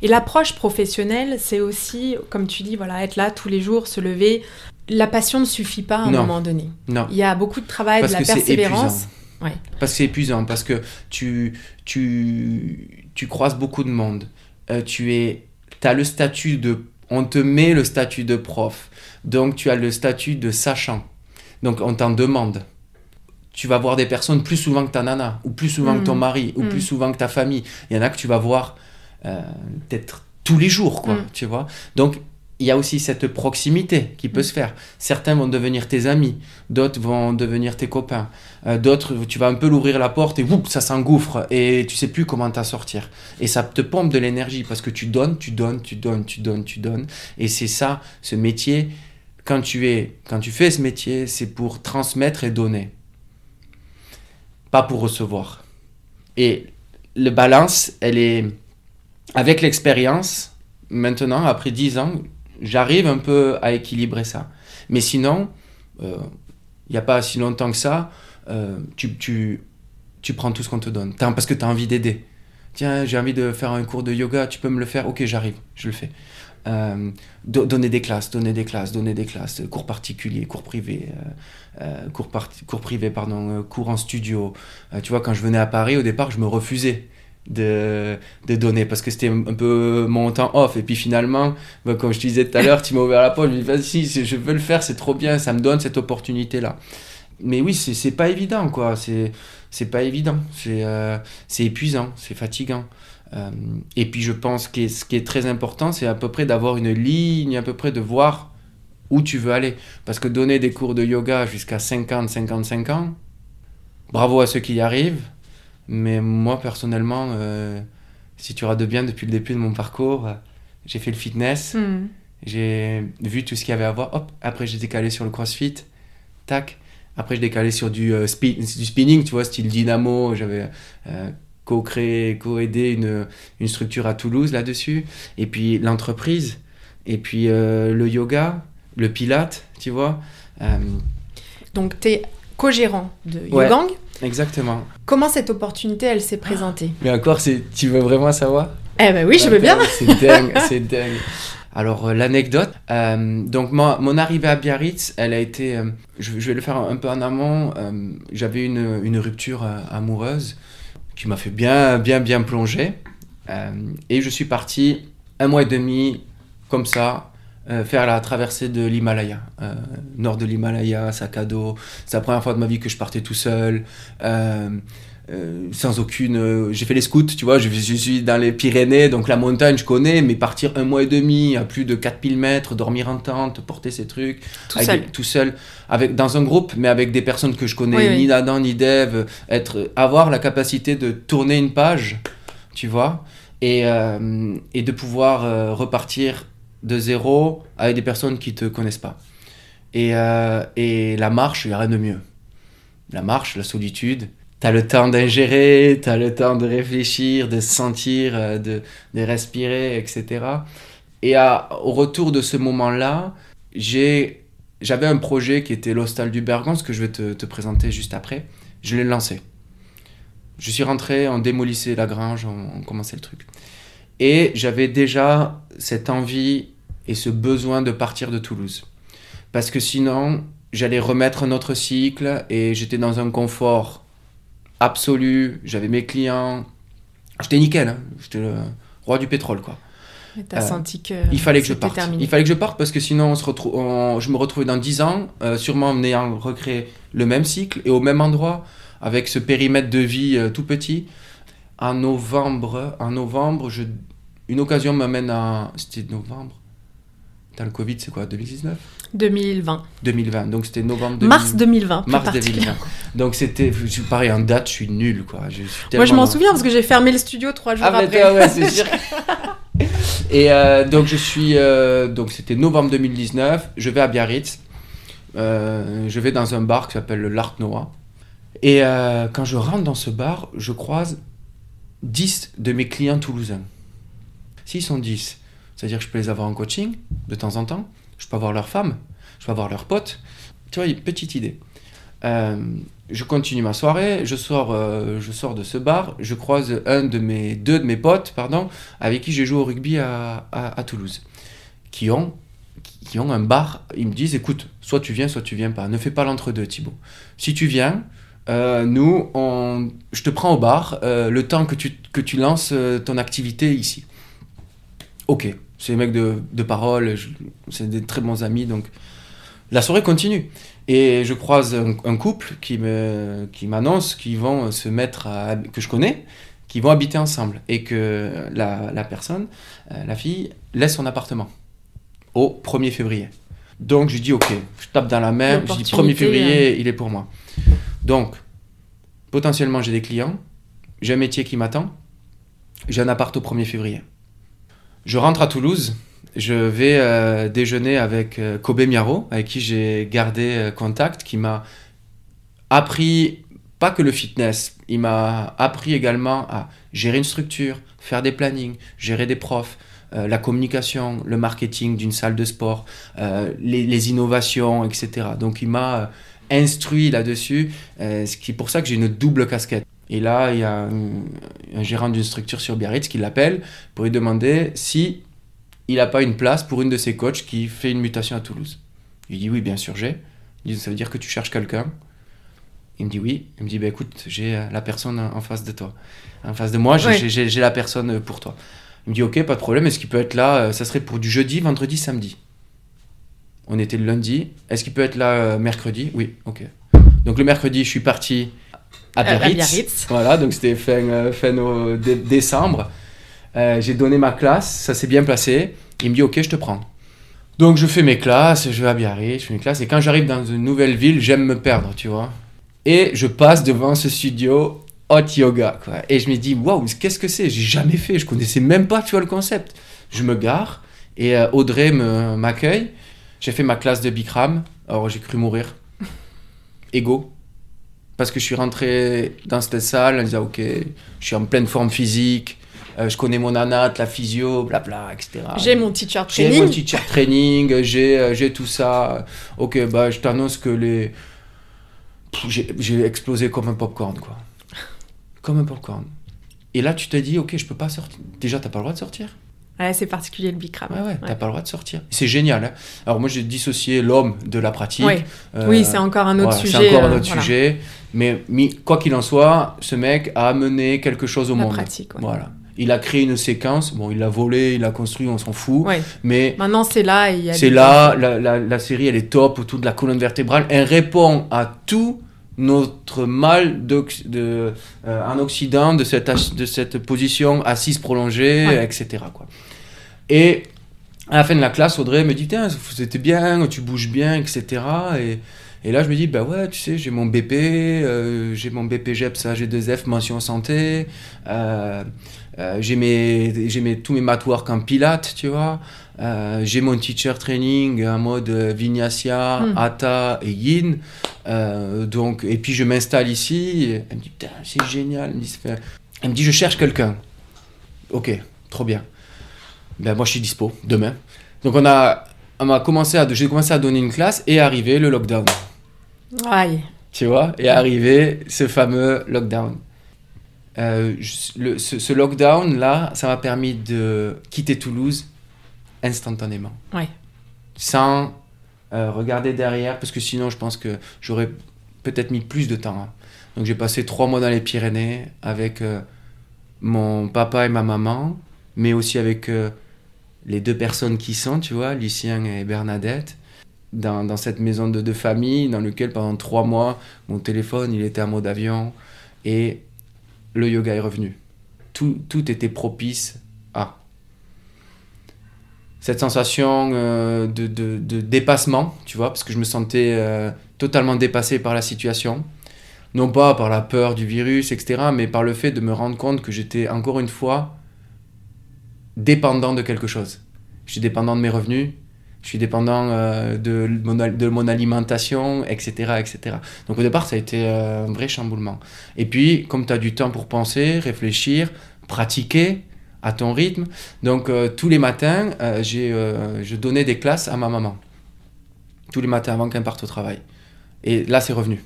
Et l'approche professionnelle, c'est aussi, comme tu dis, voilà, être là tous les jours, se lever. La passion ne suffit pas à un Non. moment donné. Non. Il y a beaucoup de travail, Parce de la persévérance. Ouais. Parce que c'est épuisant, parce que tu, tu, tu croises beaucoup de monde. Euh, tu es, as le statut de... On te met le statut de prof. Donc tu as le statut de sachant. Donc on t'en demande. Tu vas voir des personnes plus souvent que ta nana, ou plus souvent que ton Mhm. mari, ou plus souvent que ta famille. Il y en a que tu vas voir euh, peut-être tous les jours, quoi, Mm. tu vois. Donc, il y a aussi cette proximité qui peut Mm. se faire. Certains vont devenir tes amis, d'autres vont devenir tes copains, euh, d'autres, tu vas un peu l'ouvrir la porte et ça s'engouffre et tu sais plus comment t'en sortir. Et ça te pompe de l'énergie parce que tu donnes, tu donnes, tu donnes, tu donnes, tu donnes. Et c'est ça, ce métier, quand tu, es, quand tu fais ce métier, c'est pour transmettre et donner, pas pour recevoir. Et le balance, elle est avec l'expérience. Maintenant, après 10 ans, j'arrive un peu à équilibrer ça. Mais sinon, euh, il n'y a pas si longtemps que ça, euh, tu, tu, tu prends tout ce qu'on te donne. Parce que tu as envie d'aider. Tiens, j'ai envie de faire un cours de yoga, tu peux me le faire? Ok, j'arrive, je le fais. Euh, do- donner des classes, donner des classes, donner des classes, cours particuliers, cours privés, euh, euh, cours, par- cours privés, pardon, cours en studio. Tu vois, quand je venais à Paris, au départ, je me refusais de, de donner parce que c'était un peu mon temps off. Et puis finalement, bah, comme je te disais tout à l'heure, tu m'as ouvert la porte, je me dis, vas-y, c'est- je veux le faire, c'est trop bien, ça me donne cette opportunité-là. Mais oui, c'est pas évident, quoi. C'est pas évident. C'est euh, épuisant, c'est fatigant. Euh, et puis je pense que ce qui est très important, c'est à peu près d'avoir une ligne, à peu près de voir où tu veux aller. Parce que donner des cours de yoga jusqu'à 50, 55 ans, bravo à ceux qui y arrivent. Mais moi, personnellement, euh, si tu regardes bien depuis le début de mon parcours, euh, j'ai fait le fitness, Hmm. j'ai vu tout ce qu'il y avait à voir. Hop, après j'ai décalé sur le crossfit. Tac. Après j'ai décalé sur du, euh, spi- du spinning, tu vois, style dynamo. J'avais euh, co-créé, co-aidé une, une structure à Toulouse là-dessus. Et puis l'entreprise. Et puis euh, le yoga, le pilate, tu vois. Euh, Donc, tu es co-gérant de Ouais. Yogang. exactement. Comment cette opportunité, elle s'est présentée? Mais encore, c'est, tu veux vraiment savoir? Eh ben oui, je veux bien. C'est dingue, c'est dingue. Alors, euh, l'anecdote, euh, donc moi, mon arrivée à Biarritz, elle a été, euh, je, je vais le faire un peu en amont, euh, j'avais une, une rupture amoureuse qui m'a fait bien, bien, bien plonger. Euh, et je suis parti un mois et demi, comme ça, euh, faire la traversée de l'Himalaya, euh, nord de l'Himalaya, sac à dos. C'est la première fois de ma vie que je partais tout seul. Euh, sans aucune. euh, j'ai fait les scouts, tu vois, je, je suis dans les Pyrénées, donc la montagne je connais, mais partir un mois et demi à plus de 4000 mètres, dormir en tente, porter ces trucs, Tout avec seul. tout seul, avec, dans un groupe, mais avec des personnes que je connais, Oui, oui. ni d'Adam ni d'Ève, être, avoir la capacité de tourner une page, tu vois, et, euh, et de pouvoir repartir de zéro avec des personnes qui te connaissent pas. Et, et la marche, il n'y a rien de mieux. La marche, la solitude, T'as le temps d'ingérer, t'as le temps de réfléchir, de sentir, euh, de, de respirer, etc. Et à- au retour de ce moment-là, j'ai, j'avais un projet qui était l'hostal du Bergance, que je vais te, te présenter juste après. Je l'ai lancé. Je suis rentré, on démolissait la grange, on, on commençait le truc. Et j'avais déjà cette envie et ce besoin de partir de Toulouse. Parce que sinon, j'allais remettre un autre cycle et j'étais dans un confort absolu. J'avais mes clients. J'étais nickel. hein. J'étais le roi du pétrole, quoi. T'as Euh, senti que Il fallait que je parte. terminé. Il fallait que je parte parce que sinon on se retrouve, on- je me retrouvais dans 10 ans, euh, sûrement en ayant recréé le même cycle et au même endroit, avec ce périmètre de vie euh, tout petit. En novembre, en novembre, je, une occasion m'amène à. C'était novembre. Dans le Covid, c'est quoi 2019 2020. 2020. Donc c'était novembre 2020. Mars 2020. plus Mars particulièrement. 2020. Donc c'était. Pareil, en date, je suis nul, quoi. Je suis Moi, je m'en souviens parce que j'ai fermé le studio trois jours ah, après. ouais, c'est sûr. Et euh, donc, je suis. euh, donc, c'était novembre 2019. Je vais à Biarritz. Euh, je vais dans un bar qui s'appelle le L'Art Noah. Et quand je rentre dans ce bar, je croise 10 de mes clients toulousains. S'ils sont 10, c'est-à-dire que je peux les avoir en coaching de temps en temps. Je peux avoir leurs femmes. Je peux avoir leurs potes. Tu vois, petite idée. Euh, je continue ma soirée, je sors, euh, je sors de ce bar, je croise un de mes, deux de mes potes, pardon, avec qui j'ai joué au rugby à, Toulouse, qui ont, qui ont un bar. Ils me disent, écoute, soit tu viens, soit tu viens pas. Ne fais pas l'entre-deux, Thibaut. Si tu viens, euh, nous, on, je te prends au bar le temps que tu, que tu lances ton activité ici. Ok, c'est des mecs de, de parole, c'est des très bons amis, donc la soirée continue. Et je croise un, un couple qui me qui m'annonce qu'ils vont se mettre à, que je connais, qui vont habiter ensemble et que la, la personne, euh, la fille, laisse son appartement au 1er février. Donc je dis ok, je tape dans la main, je dis 1er L'opportunité, février, il est pour moi. Donc potentiellement j'ai des clients, j'ai un métier qui m'attend, j'ai un appart au 1er février. Je rentre à Toulouse, je vais euh, déjeuner avec euh, Kobe Miaro, avec qui j'ai gardé euh, contact, qui m'a appris pas que le fitness, il m'a appris également à gérer une structure, faire des plannings, gérer des profs, euh, la communication, le marketing d'une salle de sport, les, les innovations, etc. Donc il m'a instruit là-dessus, ce qui est pour ça que j'ai une double casquette. Et là, il y a un, un gérant d'une structure sur Biarritz qui l'appelle pour lui demander si il n'a pas une place pour une de ses coachs qui fait une mutation à Toulouse. Lui dis oui, bien sûr, j'ai. Il dit ça veut dire que tu cherches quelqu'un Il me dit oui. Il me dit bah, écoute, j'ai euh, la personne en face de toi. En face de moi, j'ai la personne euh, pour toi. Il me dit ok, pas de problème. Est-ce qu'il peut être là euh, Ça serait pour du jeudi, vendredi, samedi? On était le lundi. Est-ce qu'il peut être là mercredi? Oui, ok. Donc le mercredi, je suis parti à Biarritz. Voilà, donc c'était fin, euh, fin au- dé- décembre. Euh, j'ai donné ma classe, ça s'est bien placé. Il me dit ok, je te prends. Donc je fais mes classes, je vais à Biarritz, je fais mes classes. Et quand j'arrive dans une nouvelle ville, j'aime me perdre, tu vois. Et je passe devant ce studio hot yoga, quoi. Et je me dis, waouh, qu'est-ce que c'est? J'ai jamais fait, je connaissais même pas, tu vois, le concept. Je me gare et euh, Audrey me- m'accueille. J'ai fait ma classe de Bikram. Alors j'ai cru mourir. Ego. Parce que je suis rentré dans cette salle en disant, ok, je suis en pleine forme physique, euh, je connais mon anat, la physio, blabla, etc. J'ai mon teacher J'ai training. mon teacher training, j'ai euh, j'ai tout ça. Ok, bah je t'annonce que les. J'ai j'ai explosé comme un popcorn, quoi. Comme un popcorn. Et là, tu te dis, ok, je peux pas sortir. Déjà, t'as pas le droit de sortir. Ouais, c'est particulier le Bikram. Ouais, ouais, t'as pas le droit de sortir. C'est génial. hein. Alors, moi, j'ai dissocié l'homme de la pratique. Ouais. Euh, Oui, c'est encore un autre sujet. C'est encore un euh, autre voilà. sujet. Mais quoi qu'il en soit, ce mec a amené quelque chose au La monde. pratique. Voilà. Il a créé une séquence. Bon, il l'a volé, il l'a construit, on s'en fout. Mais Maintenant, c'est là. c'est là, la, la, la série, elle est top autour de la colonne vertébrale. Elle répond à tout notre mal de, euh, en Occident de cette, as- de cette position assise prolongée, etc. Quoi. Et à la fin de la classe, Audrey me dit Tiens, c'était bien, tu bouges bien, etc. Et, et là, je me dis Bah ouais, tu sais, j'ai mon BP, euh, j'ai mon BPGEPS AG2F mention santé, euh, euh, j'ai mes, j'ai mes, tous mes mat work en pilates, tu vois. Euh, j'ai mon teacher training en mode Vinyasa, Hmm. Hatha et Yin. Euh, donc, et puis je m'installe ici. elle me dit, putain, c'est génial. Elle me dit, je cherche quelqu'un. Ok, trop bien. Ben, moi, je suis dispo demain. Donc, on a, on a commencé à, j'ai commencé à donner une classe et arrivé le lockdown. Aïe. Tu vois, est arrivé ce fameux lockdown. Euh, le- ce, ce lockdown-là, ça m'a permis de quitter Toulouse instantanément. Ouais. Sans euh, regarder derrière, parce que sinon, je pense que j'aurais peut-être mis plus de temps. hein. Donc, j'ai passé trois mois dans les Pyrénées avec euh, mon papa et ma maman, mais aussi avec les deux personnes qui sont, tu vois, Lucien et Bernadette, dans, cette maison de, de famille, dans lequel pendant trois mois, mon téléphone, il était en mode avion, et le yoga est revenu. Tout, tout était propice à cette sensation euh, de, de- de dépassement, tu vois, parce que je me sentais euh, totalement dépassé par la situation. Non pas par la peur du virus, etc., mais par le fait de me rendre compte que j'étais encore une fois dépendant de quelque chose. Je suis dépendant de mes revenus, je suis dépendant euh, de, mon, alimentation, etc., etc. Donc au départ, ça a été euh, un vrai chamboulement. Et puis, comme tu as du temps pour penser, réfléchir, pratiquer à ton rythme, donc euh, tous les matins, je donnais des classes à ma maman. Tous les matins avant qu'elle parte au travail. Et là, c'est revenu.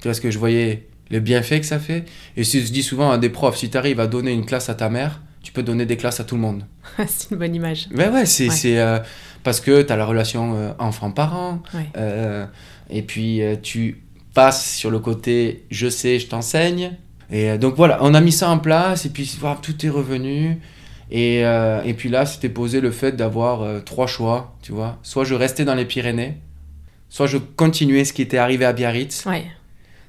Tu vois ce que je voyais? Le bienfait que ça fait? Et je dis souvent à des profs, si tu arrives à donner une classe à ta mère, tu peux donner des classes à tout le monde. c'est une bonne image. Ouais, ouais, c'est Ouais. euh, parce que tu as la relation euh, enfant-parent. Ouais. euh, et puis tu passes sur le côté je sais, je t'enseigne. Et donc voilà, on a mis ça en place et puis voilà, tout est revenu. Et, et puis là, c'était posé le fait d'avoir trois choix, tu vois. Soit je restais dans les Pyrénées, soit je continuais ce qui était arrivé à Biarritz, Ouais.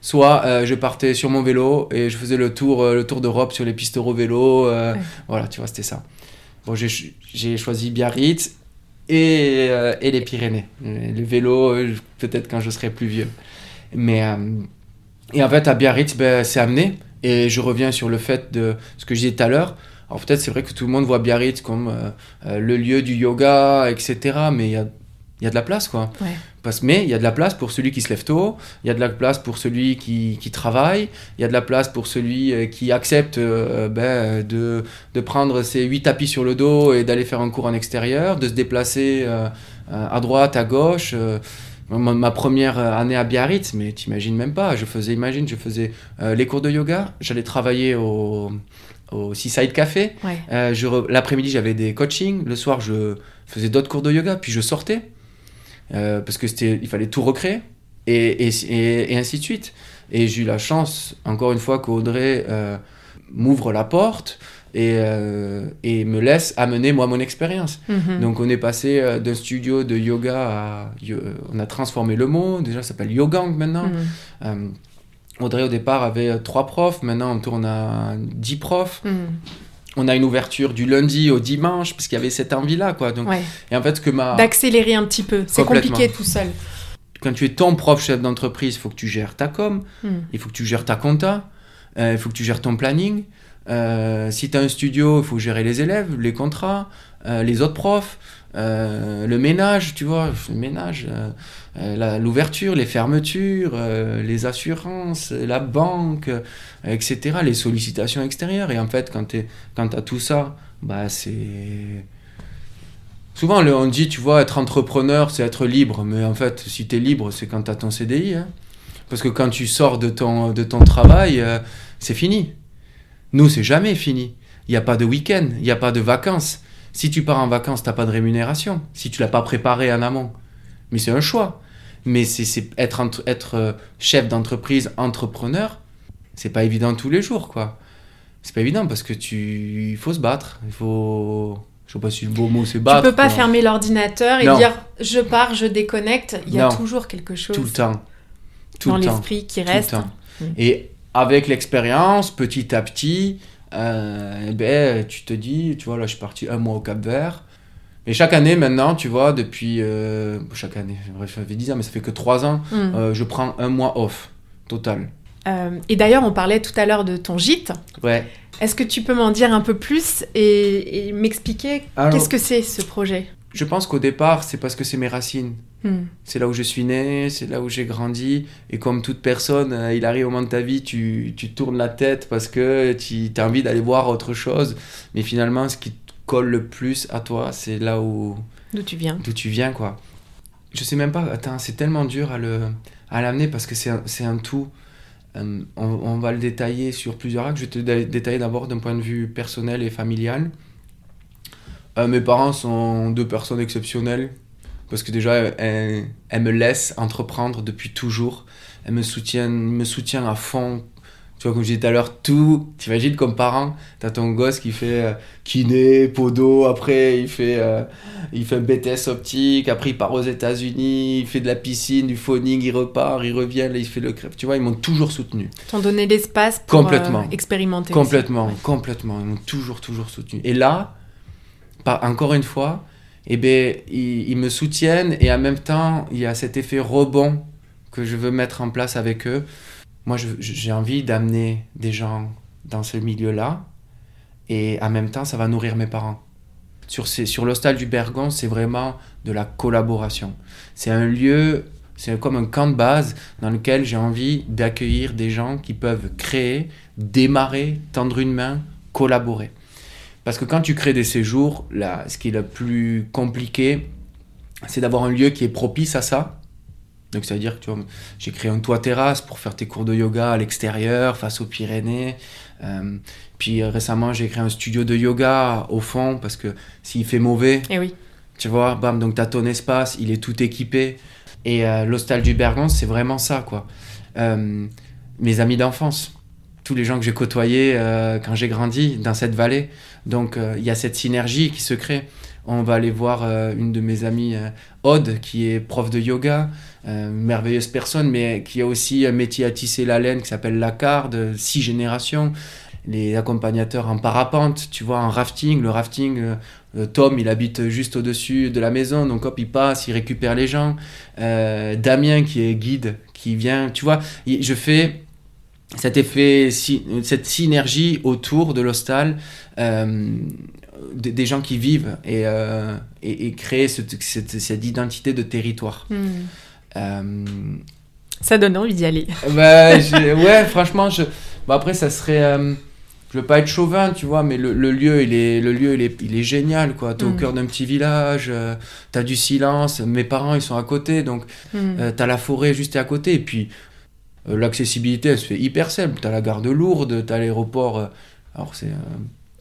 Soit euh, je partais sur mon vélo et je faisais le tour, euh, le tour d'Europe sur les pistes vélo. Euh, Ouais. Voilà, tu vois, c'était ça. Bon, j'ai ch- j'ai choisi Biarritz et, et les Pyrénées. Le vélo, peut-être quand je serai plus vieux. Mais, et en fait, à Biarritz, ben, c'est amené. Et je reviens sur le fait de ce que je disais tout à l'heure. Alors peut-être c'est vrai que tout le monde voit Biarritz comme le lieu du yoga, etc. Mais il y a, il y a de la place, quoi. Ouais. Parce, mais il y a de la place pour celui qui se lève tôt, il y a de la place pour celui qui, qui travaille, il y a de la place pour celui euh, qui accepte euh, ben, de, de prendre ses huit tapis sur le dos et d'aller faire un cours en extérieur, de se déplacer euh, à droite, à gauche. euh. Ma, ma première année à Biarritz, mais t'imagines même pas, je faisais, imagine, je faisais les cours de yoga, j'allais travailler au, au Seaside Café, Ouais. L'après-midi, j'avais des coachings. Le soir, je faisais d'autres cours de yoga. Puis je sortais. Euh, parce que c'était, il fallait tout recréer. Et, et, et, et ainsi de suite. Et j'ai eu la chance, encore une fois, qu'Audrey euh, m'ouvre la porte et, euh, et me laisse amener, moi, mon expérience. Mhm. Donc, on est passé d'un studio de yoga à. on a transformé le mot. Déjà, ça s'appelle Yogang maintenant. Mhm. Audrey, au départ, avait trois profs. Maintenant, on tourne à dix profs Mhm. On a une ouverture du lundi au dimanche parce qu'il y avait cette envie-là, quoi. Donc, Ouais. et en fait, que ma... D'accélérer un petit peu. C'est compliqué tout seul. quand tu es ton propre chef d'entreprise, il faut que tu gères ta com, Mhm. il faut que tu gères ta compta, euh, il faut que tu gères ton planning. Euh, si tu as un studio, il faut gérer les élèves, les contrats, euh, les autres profs, euh, le ménage, tu vois, le ménage, euh, euh, l'ouverture, les fermetures, les assurances, la banque, etc., les sollicitations extérieures. Et en fait, quand tu as tout ça, bah, c'est. Souvent, on dit, tu vois, être entrepreneur, c'est être libre. Mais en fait, si tu es libre, c'est quand tu as ton CDI. hein. Parce que quand tu sors de ton, de ton travail, c'est fini. Nous, c'est jamais fini. Il n'y a pas de week-end, il n'y a pas de vacances. Si tu pars en vacances, tu n'as pas de rémunération. Si tu l'as pas préparé en amont. Mais c'est un choix. Mais c'est être, entre- être euh, chef d'entreprise, entrepreneur, c'est pas évident tous les jours, quoi. C'est pas évident parce que tu... Il faut se battre. Il faut... Je sais pas si le beau mot c'est Tu battre. peux pas quoi. fermer l'ordinateur et Non. dire je pars, je déconnecte. Il y a toujours quelque chose Tout le temps. Tout dans l'esprit qui Tout le reste. temps. Mm. Et avec l'expérience, petit à petit, euh, ben, tu te dis, tu vois, là, je suis parti un mois au Cap Vert. Et chaque année, maintenant, tu vois, depuis. euh, chaque année, bref, ça fait 10 ans, mais ça fait que 3 ans, Mm. euh, je prends un mois off, total. Euh, et d'ailleurs, on parlait tout à l'heure de ton gîte. Ouais. Est-ce que tu peux m'en dire un peu plus et, et m'expliquer qu'est-ce que c'est ce projet? Je pense qu'au départ, c'est parce que c'est mes racines. Hmm. C'est là où je suis né, c'est là où j'ai grandi. Et comme toute personne, euh, il arrive au moment de ta vie, tu, tu tournes la tête parce que tu as envie d'aller voir autre chose. Mais finalement, ce qui te colle le plus à toi, c'est là où D'où tu viens d'où tu viens, quoi. Je sais même pas, attends, c'est tellement dur à le à l'amener parce que c'est un, c'est un tout. Euh, on, on va le détailler sur plusieurs axes. Je vais te dé- détailler d'abord d'un point de vue personnel et familial. Euh, mes parents sont deux personnes exceptionnelles parce que déjà, elles, elles me laissent entreprendre depuis toujours. Elles me soutiennent, me soutiennent à fond. Tu vois, comme je disais tout à l'heure, tout. T'imagines comme parent, t'as ton gosse qui fait euh, kiné, podo, après il fait, euh, il fait un BTS optique, après il part aux États-Unis, il fait de la piscine, du phoning, il repart, il revient, là il fait le crêpe. Tu vois, ils m'ont toujours soutenu. T'en donner l'espace pour Complètement. euh, expérimenter. Complètement. Ouais. complètement. Ils m'ont toujours, toujours soutenu. Et là, encore une fois, eh ben, ils, me soutiennent et en même temps, il y a cet effet rebond que je veux mettre en place avec eux. Moi, j'ai envie d'amener des gens dans ce milieu-là et en même temps, ça va nourrir mes parents. Sur, ces, sur l'hostal du Bergon, c'est vraiment de la collaboration. C'est un lieu, c'est comme un camp de base dans lequel j'ai envie d'accueillir des gens qui peuvent créer, démarrer, tendre une main, collaborer. Parce que quand tu crées des séjours, là, ce qui est le plus compliqué, c'est d'avoir un lieu qui est propice à ça. Donc, c'est-à-dire que tu vois, j'ai créé un toit terrasse pour faire tes cours de yoga à l'extérieur, face aux Pyrénées. Euh, puis euh, récemment, j'ai créé un studio de yoga au fond, parce que s'il fait mauvais, oui. tu vois, bam, donc tu as ton espace, il est tout équipé. Et euh, l'hostal du Bergon, c'est vraiment ça, quoi. Euh, mes amis d'enfance, tous les gens que j'ai côtoyés quand j'ai grandi dans cette vallée. Donc euh, il y a cette synergie qui se crée. On va aller voir euh, une de mes amies, euh, Aude, qui est prof de yoga, merveilleuse personne, mais qui a aussi un métier à tisser la laine qui s'appelle la de six générations. Les accompagnateurs en parapente, tu vois, en rafting. Le rafting, Tom, il habite juste au-dessus de la maison, donc hop, il passe, il récupère les gens. Damien, qui est guide, qui vient, tu vois, je fais cet effet, cette synergie autour de l'hostal des gens qui vivent et, euh, et, créer cette, cette, identité de territoire. Hmm. Euh, ça donne envie d'y aller. Bah, ouais, franchement, je... après, ça serait. Euh, je veux pas être chauvin, tu vois, mais le, lieu, il est, le lieu, il est, il est génial, quoi. T'es au hmm. cœur d'un petit village, t'as du silence. Mes parents, ils sont à côté, donc hmm. t'as la forêt juste à côté. Et puis, l'accessibilité, elle se fait hyper simple. T'as la gare de Lourdes, t'as l'aéroport. alors, c'est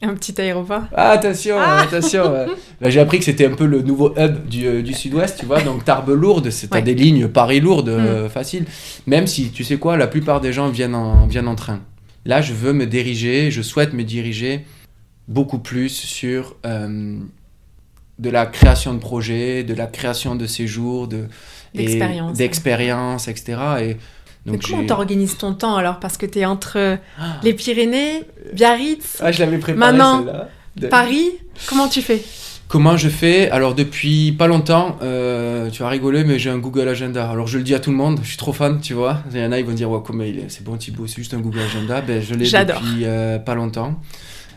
un petit aéroport. Ah, attention, ah attention. J'ai appris que c'était un peu le nouveau hub du, euh, du sud-ouest, tu vois. Donc Tarbes-Lourdes, c'est ouais. des lignes Paris-Lourdes euh, mm. faciles. Même si, tu sais quoi, la plupart des gens viennent en, viennent en train. Là, je veux me diriger, je souhaite me diriger beaucoup plus sur euh, de la création de projets, de la création de séjours, d'expériences, etc. Et donc comment t'organises ton temps alors? Parce que tu es entre ah. les Pyrénées, Biarritz, ah, je l'avais préparé, maintenant Paris. Comment tu fais? Comment je fais? Alors depuis pas longtemps, euh, tu vas rigoler, mais j'ai un Google Agenda. Alors je le dis à tout le monde, je suis trop fan, tu vois. Il y en a, ils vont dire, ouais, comment il est? C'est bon Thibaut, c'est juste un Google Agenda. Ben, je l'ai depuis euh, pas longtemps.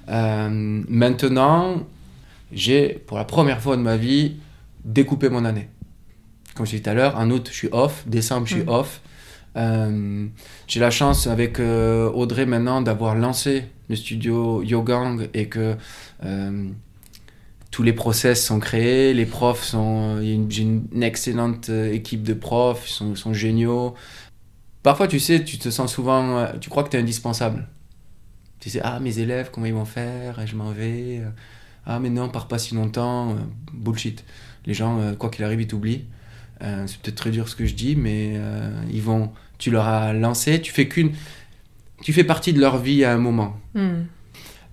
Euh, maintenant, j'ai, pour la première fois de ma vie, découpé mon année. Comme je disais tout à l'heure, en août, je suis off, décembre, je suis mm. off. Euh, j'ai la chance avec euh, Audrey maintenant d'avoir lancé le studio Yogang et que euh, tous les process sont créés, les profs sont. J'ai une, excellente équipe de profs, ils sont, géniaux. Parfois, tu sais, tu te sens souvent. Tu crois que tu es indispensable. Tu sais, ah, mes élèves, comment ils vont faire? Je m'en vais. Ah, mais non, on part pas si longtemps. Bullshit. Les gens, quoi qu'il arrive, ils t'oublient. C'est peut-être très dur ce que je dis, mais ils vont tu leur as lancé, tu fais qu'une, tu fais partie de leur vie à un moment.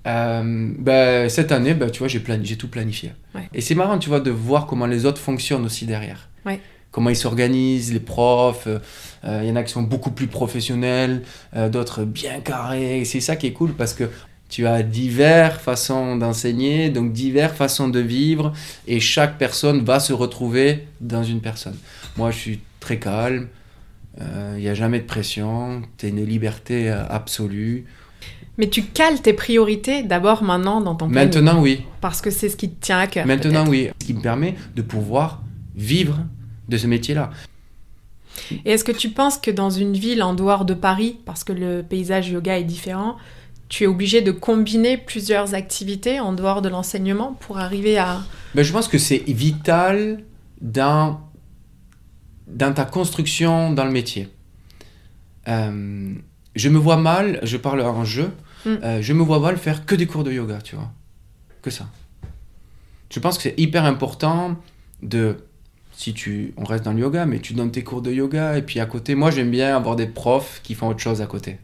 Euh, ben, cette année, ben, tu vois, j'ai, j'ai tout planifié. Et c'est marrant, tu vois, de voir comment les autres fonctionnent aussi derrière. Comment ils s'organisent, les profs. Euh, euh, il y en a qui sont beaucoup plus professionnels, d'autres bien carrés. c'est ça qui est cool parce que tu as diverses façons d'enseigner, donc diverses façons de vivre, et chaque personne va se retrouver dans une personne. Moi, je suis très calme, il euh, n'y a jamais de pression, tu as une liberté euh, absolue. Mais tu cales tes priorités d'abord maintenant dans ton Maintenant, oui. Parce que c'est ce qui te tient à cœur. Maintenant, oui. Ce qui me permet de pouvoir vivre de ce métier-là. Et est-ce que tu penses que dans une ville en dehors de Paris, parce que le paysage yoga est différent, tu es obligé de combiner plusieurs activités en dehors de l'enseignement pour arriver à... Mais ben, je pense que c'est vital dans dans ta construction dans le métier. Euh, je me vois mal, je parle en jeu, mm. euh, je me vois mal faire que des cours de yoga, tu vois. Que ça. Je pense que c'est hyper important de, si tu, on reste dans le yoga, mais tu donnes tes cours de yoga, et puis à côté, moi j'aime bien avoir des profs qui font autre chose à côté,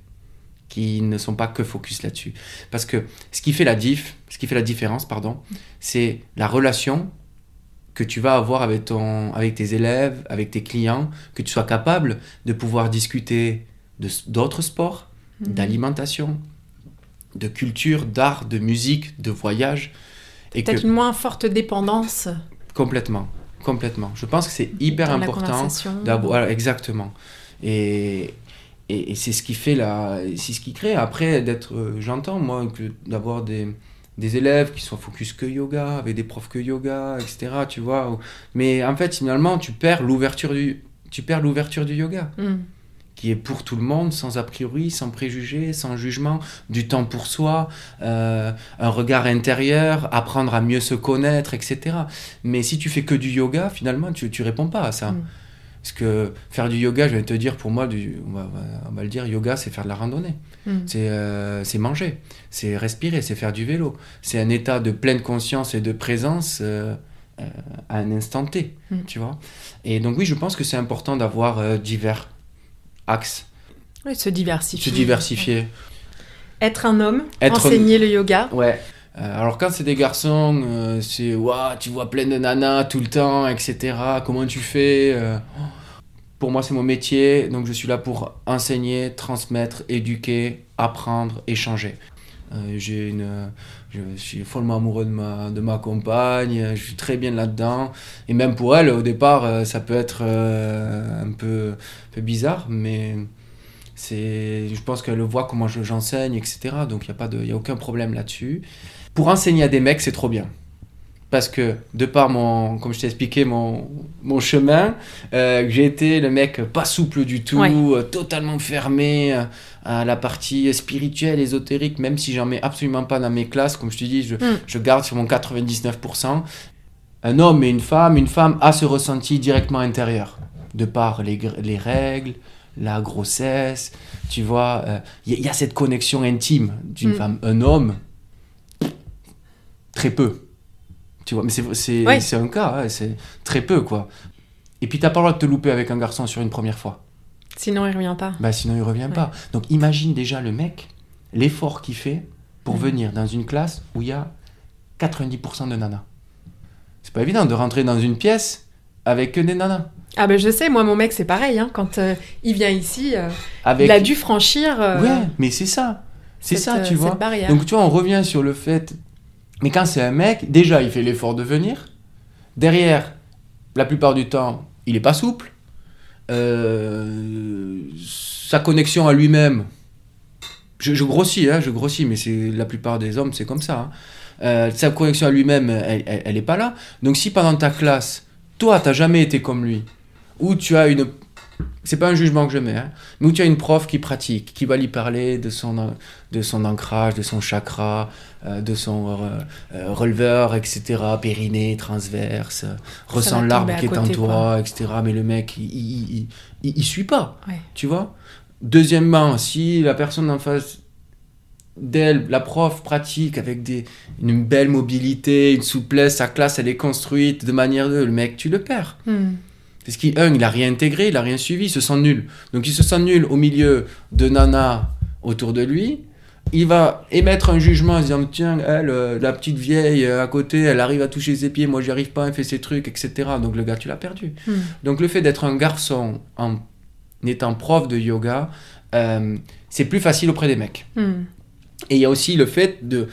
qui ne sont pas que focus là-dessus. Parce que ce qui fait la diff, ce qui fait la différence, pardon, c'est la relation que tu vas avoir avec, ton, avec tes élèves, avec tes clients, que tu sois capable de pouvoir discuter d'autres sports, mhm. d'alimentation, de culture, d'art, de musique, de voyage. Peut-être une moins forte dépendance. Complètement, complètement. Je pense que c'est hyper important d'avoir exactement. Et, et, c'est ce qui fait la, c'est ce qui crée après d'être, euh, j'entends moi d'avoir des des élèves qui sont focus que yoga, avec des profs que yoga, etc. Tu vois. Mais en fait, finalement, tu perds l'ouverture du, tu perds l'ouverture du yoga, mm. qui est pour tout le monde, sans a priori, sans préjugés, sans jugement, du temps pour soi, euh, un regard intérieur, apprendre à mieux se connaître, etc. Mais si tu fais que du yoga, finalement, tu, tu réponds pas à ça. Mm. Parce que faire du yoga, je vais te dire, pour moi, du, on, va, le dire, yoga, c'est faire de la randonnée. Hmm. Euh, c'est manger, c'est respirer, c'est faire du vélo. C'est un état de pleine conscience et de présence euh, euh, à un instant T, hmm. tu vois. Et donc oui, je pense que c'est important d'avoir divers axes. Oui, se diversifier. Se diversifier. Être un homme, enseigner le yoga. Ouais. Euh, alors quand c'est des garçons, euh, c'est waouh, tu vois plein de nanas tout le temps, etc. Comment tu fais euh, Pour moi, c'est mon métier, donc je suis là pour enseigner, transmettre, éduquer, apprendre, échanger. J'ai une, je suis follement amoureux de ma, de ma compagne, je suis très bien là-dedans. Et même pour elle, au départ, ça peut être un, peu, bizarre, mais c'est, je pense qu'elle voit comment je- j'enseigne, etc. Donc il n'y a, pas y a aucun problème là-dessus. Pour enseigner à des mecs, c'est trop bien. Parce que, de par mon, comme je t'ai expliqué, mon, mon chemin, euh, j'ai été le mec pas souple du tout, Ouais. euh, totalement fermé euh, à la partie spirituelle, ésotérique, même si j'en mets absolument pas dans mes classes, comme je te dis, je, Mm. je garde sur mon 99%. Un homme et une femme, une femme a ce ressenti directement intérieur, de par les, les règles, la grossesse, tu vois, il y, a cette connexion intime d'une Mm. femme. Un homme, très peu. Tu vois, mais c'est c'est un cas, c'est très peu, quoi. Et puis, t'as pas le droit de te louper avec un garçon sur une première fois. Sinon, il revient pas. Bah, sinon, il revient pas. Donc, imagine déjà le mec, l'effort qu'il fait pour Mhm. venir dans une classe où il y a 90% de nanas. C'est pas évident de rentrer dans une pièce avec que des nanas. Ah ben je sais, moi mon mec c'est pareil, hein, quand euh, il vient ici, euh, Avec... il a dû franchir euh, Ouais, mais c'est ça. C'est ça, tu vois. barrière. Donc, tu vois, on revient sur le fait. Mais quand c'est un mec, déjà, il fait l'effort de venir. Derrière, la plupart du temps, il est pas souple. Euh, sa connexion à lui-même. Je, grossis, hein, je grossis, mais c'est la plupart des hommes, c'est comme ça. hein. Euh, sa connexion à lui-même, elle, elle, elle est pas là. Donc, si pendant ta classe, toi, t'as jamais été comme lui, ou tu as une. C'est pas un jugement que je mets, hein, mais où tu as une prof qui pratique, qui va lui parler de son, de son ancrage, de son chakra, euh, de son euh, euh, releveur, etc., périnée, transverse, ressent l'arbre qui est en toi, etc. Mais le mec, il, il, il, il- il suit pas, Ouais. tu vois. Deuxièmement, si la personne en face d'elle, la prof pratique avec des, une belle mobilité, une souplesse, sa classe elle est construite de manière de, le mec tu le perds. Hmm. Parce qu'il, un, il a rien intégré, il a rien suivi, il se sent nul. Donc il se sent nul au milieu de nanas autour de lui. Il va émettre un jugement en se disant Tiens, elle, euh, la petite vieille euh, à côté, elle arrive à toucher ses pieds, moi j'y arrive pas, elle fait ses trucs, etc. Donc le gars, tu l'as perdu. Hmm. Donc le fait d'être un garçon en étant prof de yoga, euh, c'est plus facile auprès des mecs. Hmm. Et il y a aussi le fait de,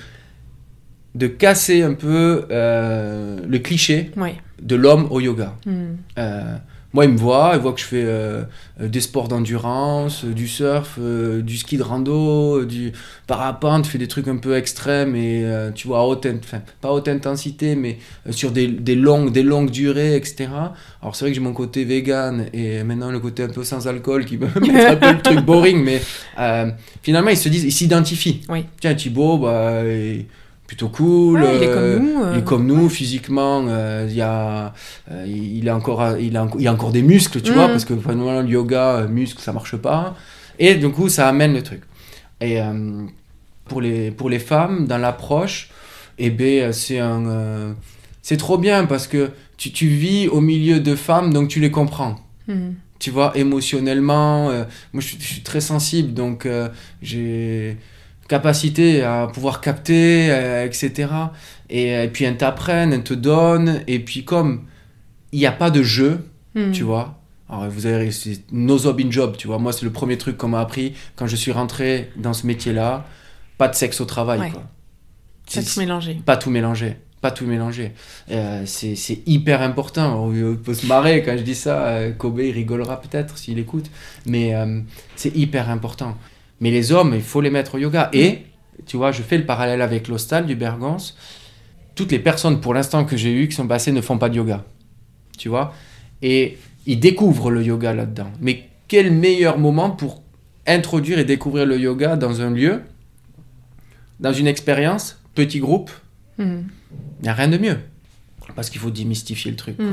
de casser un peu euh, le cliché Ouais. De l'homme au yoga. Hmm. Euh, moi, il me voit, il voit que je fais euh, des sports d'endurance, euh, du surf, euh, du ski de rando, du parapente, je fais des trucs un peu extrêmes et euh, tu vois, à haute, enfin, pas haute intensité, mais sur des, des longues, des longues durées, etc. Alors, c'est vrai que j'ai mon côté vegan et maintenant le côté un peu sans alcool qui me met un peu le truc boring, mais finalement, ils se disent, ils s'identifient. Oui. Tiens, Thibaut, bah, plutôt cool. Ouais, il est euh, comme nous. euh. il est comme nous physiquement, euh, il y a, euh, il a encore, il a, il y a encore des muscles, tu vois, parce que vraiment, le yoga, euh, muscles, ça marche pas. Et du coup, ça amène le truc. Et euh, pour les, pour les femmes, dans l'approche, eh ben, c'est un, euh, c'est trop bien parce que tu, tu vis au milieu de femmes, donc tu les comprends Hmm. tu vois, émotionnellement. euh, moi, je, suis- je suis très sensible, donc euh, j'ai capacité à pouvoir capter, euh, etc. Et, euh, et puis, elles t'apprennent, elles te donnent. Et puis, comme il n'y a pas de jeu, Hmm. tu vois. Alors, vous avez, c'est no job in job, tu vois. Moi, c'est le premier truc qu'on m'a appris quand je suis rentré dans ce métier-là. Pas de sexe au travail, Ouais. quoi. C'est- tout mélangé. pas tout mélanger. Pas tout mélanger. Euh, c'est hyper important. On peut se marrer quand je dis ça. Kobe, il rigolera peut-être s'il écoute. Mais euh, c'est hyper important. Mais les hommes, il faut les mettre au yoga. Et, tu vois, je fais le parallèle avec l'hostal du Bergance. Toutes les personnes, pour l'instant, que j'ai eues qui sont passées ne font pas de yoga. Tu vois? Et ils découvrent le yoga là-dedans. Mais quel meilleur moment pour introduire et découvrir le yoga dans un lieu, dans une expérience, petit groupe? Hmm. il n'y a rien de mieux. Parce qu'il faut démystifier le truc. quoi.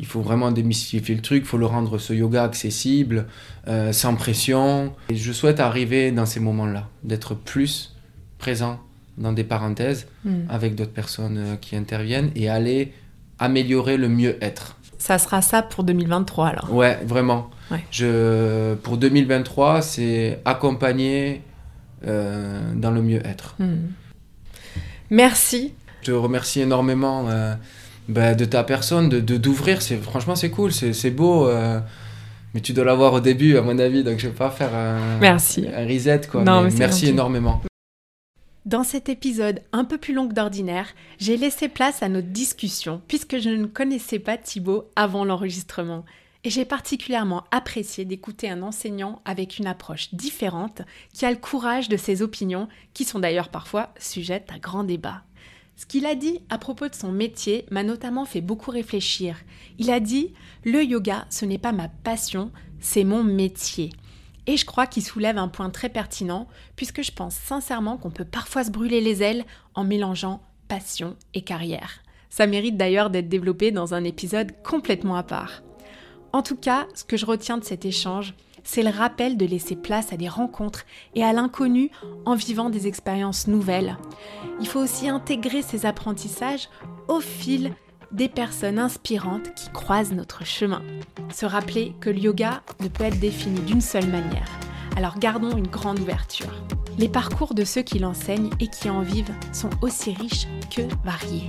Il faut vraiment démystifier le truc, il faut le rendre ce yoga accessible, euh, sans pression. Et je souhaite arriver dans ces moments-là, d'être plus présent dans des parenthèses Hmm. avec d'autres personnes euh, qui interviennent et aller améliorer le mieux-être. Ça sera ça pour 2023 alors. Ouais, vraiment. Ouais. Je, pour 2023, c'est accompagner euh, dans le mieux-être. Hmm. Merci. Je te remercie énormément euh, bah, de ta personne, de d'ouvrir. C'est franchement c'est cool, c'est beau. Euh, mais tu dois l'avoir au début, à mon avis, donc je vais pas faire un, merci. un reset. Quoi, non, mais merci énormément. Dans cet épisode un peu plus long que d'ordinaire, j'ai laissé place à notre discussion puisque je ne connaissais pas Thibaut avant l'enregistrement. Et j'ai particulièrement apprécié d'écouter un enseignant avec une approche différente qui a le courage de ses opinions, qui sont d'ailleurs parfois sujettes à grand débat. Ce qu'il a dit à propos de son métier m'a notamment fait beaucoup réfléchir. Il a dit Le yoga, ce n'est pas ma passion, c'est mon métier. Et je crois qu'il soulève un point très pertinent, puisque je pense sincèrement qu'on peut parfois se brûler les ailes en mélangeant passion et carrière. Ça mérite d'ailleurs d'être développé dans un épisode complètement à part. En tout cas, ce que je retiens de cet échange, c'est le rappel de laisser place à des rencontres et à l'inconnu en vivant des expériences nouvelles. Il faut aussi intégrer ces apprentissages au fil des personnes inspirantes qui croisent notre chemin. Se rappeler que le yoga ne peut être défini d'une seule manière. Alors gardons une grande ouverture. Les parcours de ceux qui l'enseignent et qui en vivent sont aussi riches que variés.